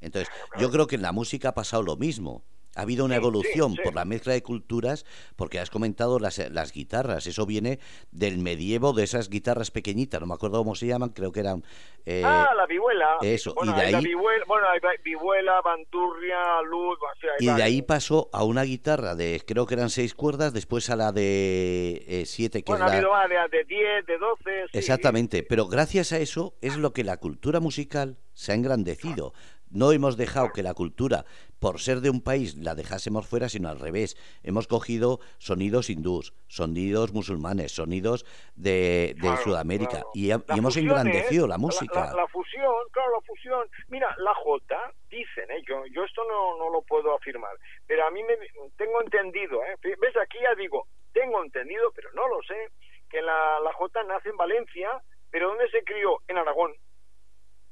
Entonces, yo creo que en la música ha pasado lo mismo. Ha habido una evolución por la mezcla de culturas, porque has comentado las, las guitarras. Eso viene del medievo, de esas guitarras pequeñitas, no me acuerdo cómo se llaman, creo que eran... Eh, ah, la vihuela. Eso, y de ahí... bueno, hay vihuela, bandurria, luz... y de ahí pasó a una guitarra de, creo que eran seis cuerdas, después a la de eh, siete, que bueno, ha habido de, de diez, de doce... Exactamente, pero gracias a eso es lo que la cultura musical se ha engrandecido. No hemos dejado que la cultura, por ser de un país, la dejásemos fuera, sino al revés. Hemos cogido sonidos hindús, sonidos musulmanes, sonidos de, Sudamérica y, hemos engrandecido la música. La, fusión, claro, la fusión. Mira, la J, dicen, ¿eh? yo, yo esto no, no lo puedo afirmar, pero a mí me tengo entendido, ¿eh? ves, aquí ya digo, tengo entendido, pero no lo sé, que la, la J nace en Valencia, pero ¿dónde se crió? En Aragón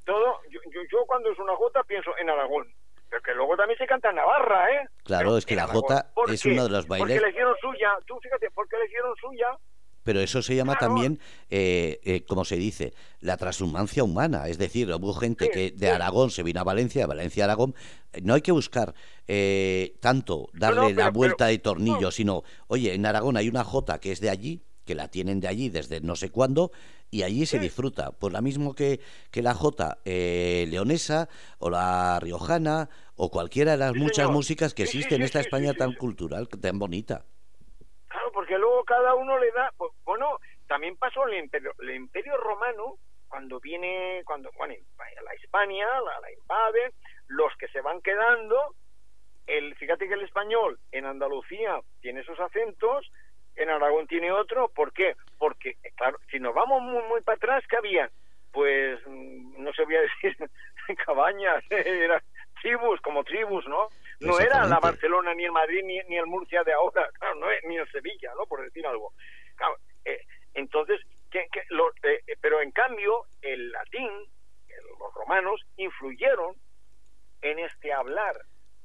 todo, yo, yo, cuando es una jota pienso en Aragón, pero que luego también se canta en Navarra, ¿eh? Claro, es que la jota es uno de los bailes... Porque le hicieron suya, tú fíjate, porque le hicieron suya... Pero eso se llama también, eh, eh, como se dice, la transhumancia humana. Es decir, hubo gente que de Aragón se vino a Valencia, de Valencia a Aragón. No hay que buscar eh, tanto darle la vuelta de tornillo, sino, oye, en Aragón hay una jota que es de allí, que la tienen de allí desde no sé cuándo, y allí se disfruta. Pues la mismo que, que la Jota eh, leonesa o la riojana o cualquiera de las muchas músicas que existen en esta España tan cultural, tan bonita. Claro, porque luego cada uno le da, pues, bueno, también pasó el imperio, el imperio romano cuando viene, cuando, bueno, la España, la, la invade, los que se van quedando, el, fíjate que el español en Andalucía tiene esos acentos, en Aragón tiene otro, ¿por qué? Porque, claro, si nos vamos muy, muy para atrás, ¿qué había? Pues, mm, no se voy a decir cabañas, era tribus, como tribus, ¿no? No era la Barcelona, ni el Madrid, ni, ni el Murcia de ahora, claro, no, ni el Sevilla, ¿no? Por decir algo. Claro, eh, entonces, ¿qué, lo, eh, eh, pero en cambio, el latín, los romanos, influyeron en este hablar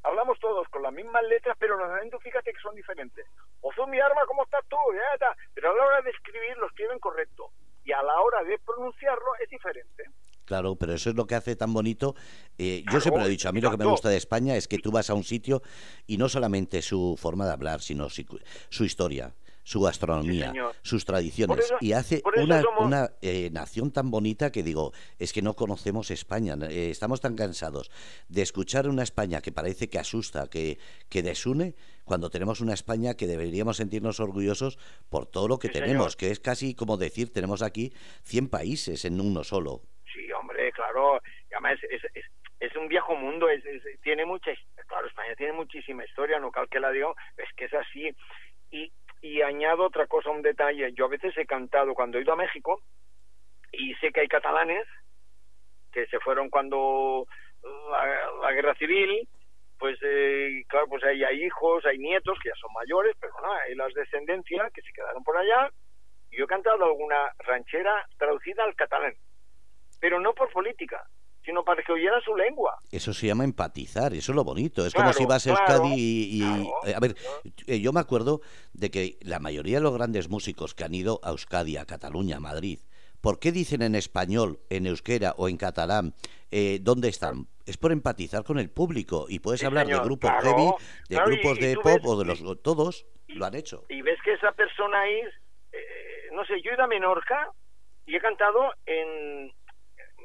hablamos todos con las mismas letras, pero los acentos fíjate que son diferentes. Ozo mi arma, ¿cómo estás tú? Ya, Pero a la hora de escribir lo escriben correcto. Y a la hora de pronunciarlo es diferente. Claro, pero eso es lo que hace tan bonito. Eh, yo siempre lo he dicho, a mí lo que me gusta de España es que tú vas a un sitio y no solamente su forma de hablar, sino su historia su gastronomía, sus tradiciones. y hace una, una eh, nación tan bonita que digo, es que no conocemos España. Eh, estamos tan cansados de escuchar una España que parece que asusta, que, que desune, cuando tenemos una España que deberíamos sentirnos orgullosos por todo lo que tenemos, que es casi como decir, tenemos aquí 100 países en uno solo. Sí, hombre, claro. además es, es, es un viejo mundo, es, tiene mucha, claro, España tiene muchísima historia, no cal que la digo, es que es así. Y, y añado otra cosa, un detalle. Yo a veces he cantado cuando he ido a México y sé que hay catalanes que se fueron cuando la, guerra civil, pues eh, claro, pues ahí hay hijos, hay nietos que ya son mayores, pero nada, hay las descendencias que se quedaron por allá. Yo he cantado alguna ranchera traducida al catalán, pero no por política, sino para que oyera su lengua. Eso se llama empatizar, eso es lo bonito. Es como si vas a Euskadi y... Eh, a ver, eh, yo me acuerdo de que la mayoría de los grandes músicos que han ido a Euskadi, a Cataluña, a Madrid, ¿por qué dicen en español, en euskera o en catalán eh, dónde están? Es por empatizar con el público y puedes hablar de grupos heavy, de grupos de pop o de los... Todos lo han hecho. Y ves que esa persona es... no sé, yo he ido a Menorca y he cantado en...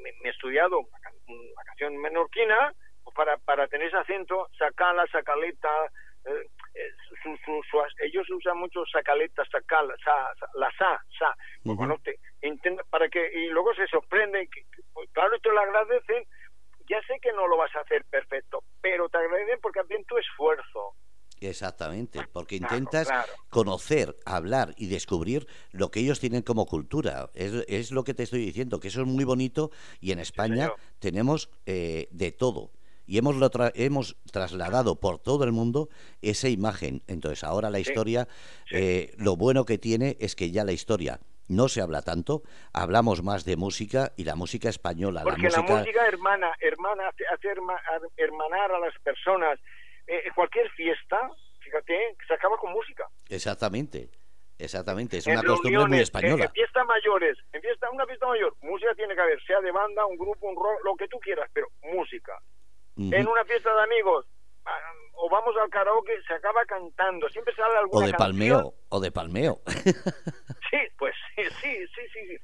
Me, he estudiado una canción menorquina, pues para, para tener ese acento, sacala, sacaleta, eh, eh su, ellos usan mucho sacaleta, sacala, sa, la sa, sa, pues bueno, te, para que, y luego se sorprenden, que, pues claro, te lo agradecen, ya sé que no lo vas a hacer perfecto, pero te agradecen porque hacen tu esfuerzo, Exactamente, porque intentas conocer, hablar y descubrir lo que ellos tienen como cultura. Es, es, lo que te estoy diciendo, que eso es muy bonito y en España tenemos eh, de todo. Y hemos, lo hemos trasladado por todo el mundo esa imagen. Entonces ahora la historia, eh, lo bueno que tiene es que ya la historia no se habla tanto, hablamos más de música y la música española. Porque la música, hermana, hermana, hace hermanar a las personas eh, cualquier fiesta, fíjate, se acaba con música. Exactamente. Exactamente, es una costumbre muy española. En, fiestas mayores, en fiesta, una fiesta mayor, música tiene que haber, sea de banda, un grupo, un rock, lo que tú quieras, pero música. En una fiesta de amigos, o vamos al karaoke, se acaba cantando, siempre sale alguna O de palmeo, o de palmeo. Sí, pues sí, sí, sí, sí.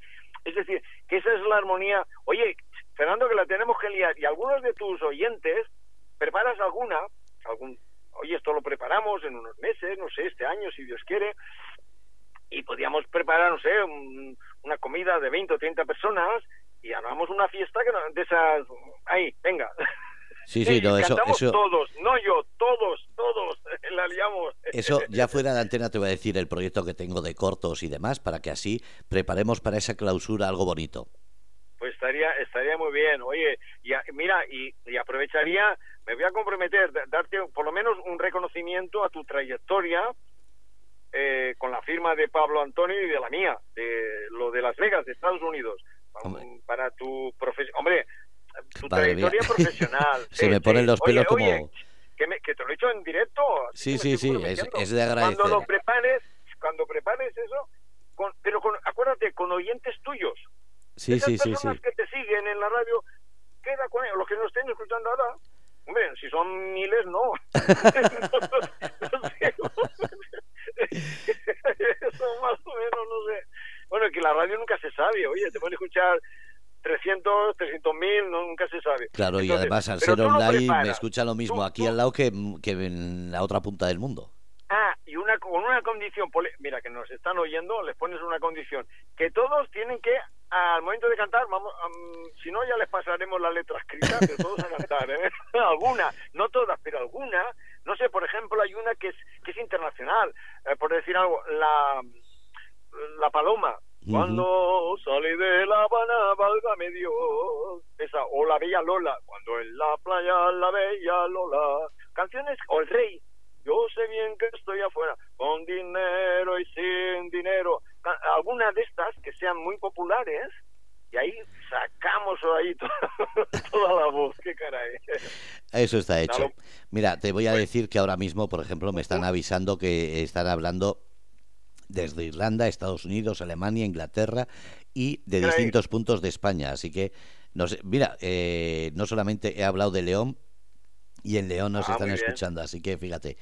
Es decir, que esa es la armonía. Oye, Fernando, que la tenemos que liar. Y algunos de tus oyentes, ¿preparas alguna? Algún Oye, esto lo preparamos en unos meses, no sé, este año, si Dios quiere. Y podíamos preparar, no sé, una comida de 20 o 30 personas y armamos una fiesta que de esas... Ahí, venga. Sí, sí, no, eso, eso... todos, no yo, todos, todos, la liamos. Eso, ya fuera de antena te voy a decir el proyecto que tengo de cortos y demás, para que así preparemos para esa clausura algo bonito. Pues estaría, estaría muy bien. Oye, y, mira, y, y aprovecharía, me voy a comprometer, darte por lo menos un reconocimiento a tu trayectoria, eh, con la firma de Pablo Antonio y de la mía, de lo de Las Vegas, de Estados Unidos, para tu profesión. Hombre, tu trayectoria profesional. Se me ponen los pelos como... que, que, te lo he hecho en directo. Sí, sí, sí, es, de agradecer. Cuando lo prepares, cuando prepares eso, pero acuérdate, con oyentes tuyos. Sí, sí, sí, sí. que te siguen en la radio, queda con ellos. Los que nos estén escuchando ahora, hombre, si son miles, no. Eso más o menos, no sé. Bueno, que la radio nunca se sabe. Oye, te pueden escuchar 300, 300 mil, nunca se sabe. Claro, y además al ser online me escucha lo mismo aquí al lado que, que, en la otra punta del mundo. Ah, y una con una condición, mira, que nos están oyendo, les pones una condición, que todos tienen que, al momento de cantar, vamos, si no ya les pasaremos la letra escrita, pero todos a cantar, ¿eh? alguna, no todas, pero alguna, no sé, por ejemplo, hay una que es, que es internacional, eh, por decir algo, la, la paloma, cuando salí de La Habana, válgame Dios. Esa, o La Bella Lola, cuando en la playa la Bella Lola. Canciones, o El Rey, yo sé bien que estoy afuera, con dinero y sin dinero. Algunas de estas que sean muy populares, y ahí sacamos ahí toda, la voz, qué caray. Eso está hecho. Mira, te voy a decir que ahora mismo, por ejemplo, me están avisando que están hablando desde Irlanda, Estados Unidos, Alemania, Inglaterra y de distintos puntos de España. Así que, no mira, eh, no solamente he hablado de León y en León nos ah, están escuchando, así que fíjate,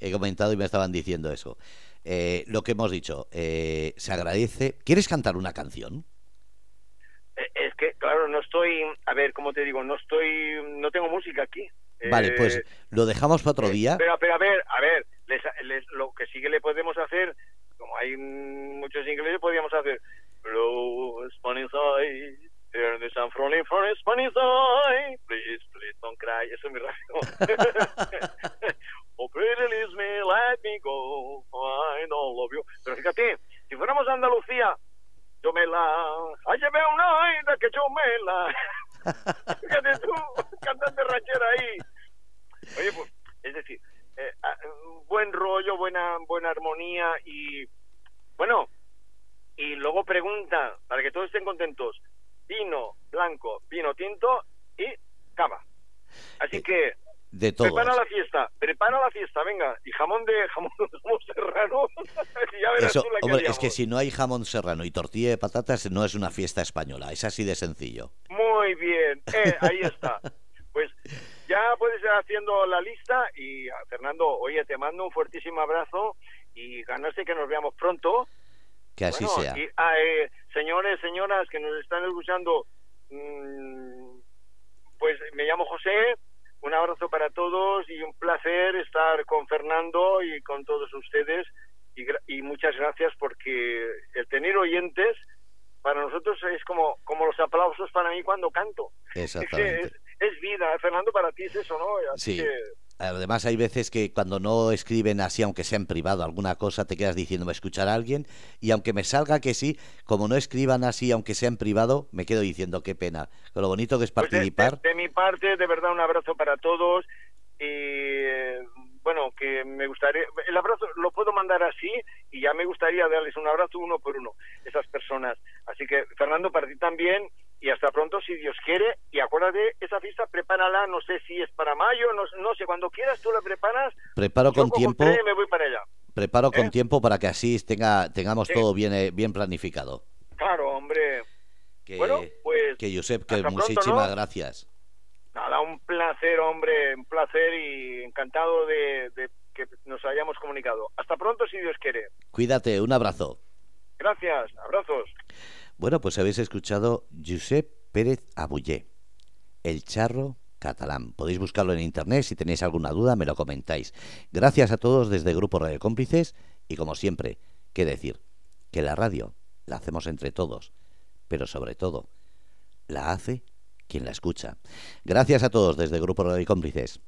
he comentado y me estaban diciendo eso. Eh, lo que hemos dicho, eh, se agradece. ¿Quieres cantar una canción? Es que, claro, no estoy, a ver, ¿cómo te digo? No estoy, no tengo música aquí. Vale, pues lo dejamos para otro día. Pero, pero a ver, a ver, lo que sí que le podemos hacer como hay muchos ingleses, podríamos hacer Blow Spanish Eye, from Spanish Eye, please, please don't cry. Eso es mi radio. oh, pretty leaves me, let me go, I don't love you. Pero fíjate, si fuéramos a Andalucía, yo me la, ay, llevé una aida que yo me la. fíjate tú, cantante ranchera ahí. Oye, pues, es decir, eh, ah, buen rollo, buena, buena armonía y bueno, y luego pregunta, para que todos estén contentos, vino blanco, vino tinto y cava. Así eh, que de prepara la fiesta, prepara la fiesta, venga, y jamón de jamón, serrano. Eso, hombre, es que si no hay jamón serrano y tortilla de patatas no es una fiesta española, es así de sencillo. Muy bien, eh, ahí está. Pues ya puedes ir haciendo la lista y ah, Fernando, oye, te mando un fuertísimo abrazo y ganarse que nos veamos pronto. Que así sea. Y, ah, eh, señores, señoras que nos están escuchando, mm, pues me llamo José, un abrazo para todos y un placer estar con Fernando y con todos ustedes y, y muchas gracias porque el tener oyentes para nosotros es como, como los aplausos para mí cuando canto. Exactamente es vida. Fernando, para ti es eso, ¿no? sí. Además hay veces que cuando no escriben así, aunque sea en privado, alguna cosa, te quedas diciendo, ¿me escuchará alguien? Y aunque me salga que sí, como no escriban así, aunque sea en privado, me quedo diciendo, qué pena. Con lo bonito que es pues participar. de, mi parte, de verdad, un abrazo para todos. Y bueno, que me gustaría, el abrazo lo puedo mandar así y ya me gustaría darles un abrazo uno por uno, esas personas. Así que, Fernando, para ti también y hasta pronto si Dios quiere y acuérdate esa fiesta prepárala no sé si es para mayo no, no sé cuando quieras tú la preparas preparo con tiempo me voy para allá preparo con ¿Eh? tiempo para que así tenga tengamos todo bien eh, bien planificado claro hombre que, bueno pues que Josep que muchísimas gracias nada un placer, hombre, un placer y encantado de, que nos hayamos comunicado. Hasta pronto, si Dios quiere. Cuídate, un abrazo. Gracias, abrazos. Bueno, pues habéis escuchado Josep Pérez Abullé, el charro catalán. Podéis buscarlo en internet, si tenéis alguna duda me lo comentáis. Gracias a todos desde Grupo Radio Cómplices y como siempre, qué decir, que la radio la hacemos entre todos, pero sobre todo, la hace quien la escucha. Gracias a todos desde Grupo Radio Cómplices.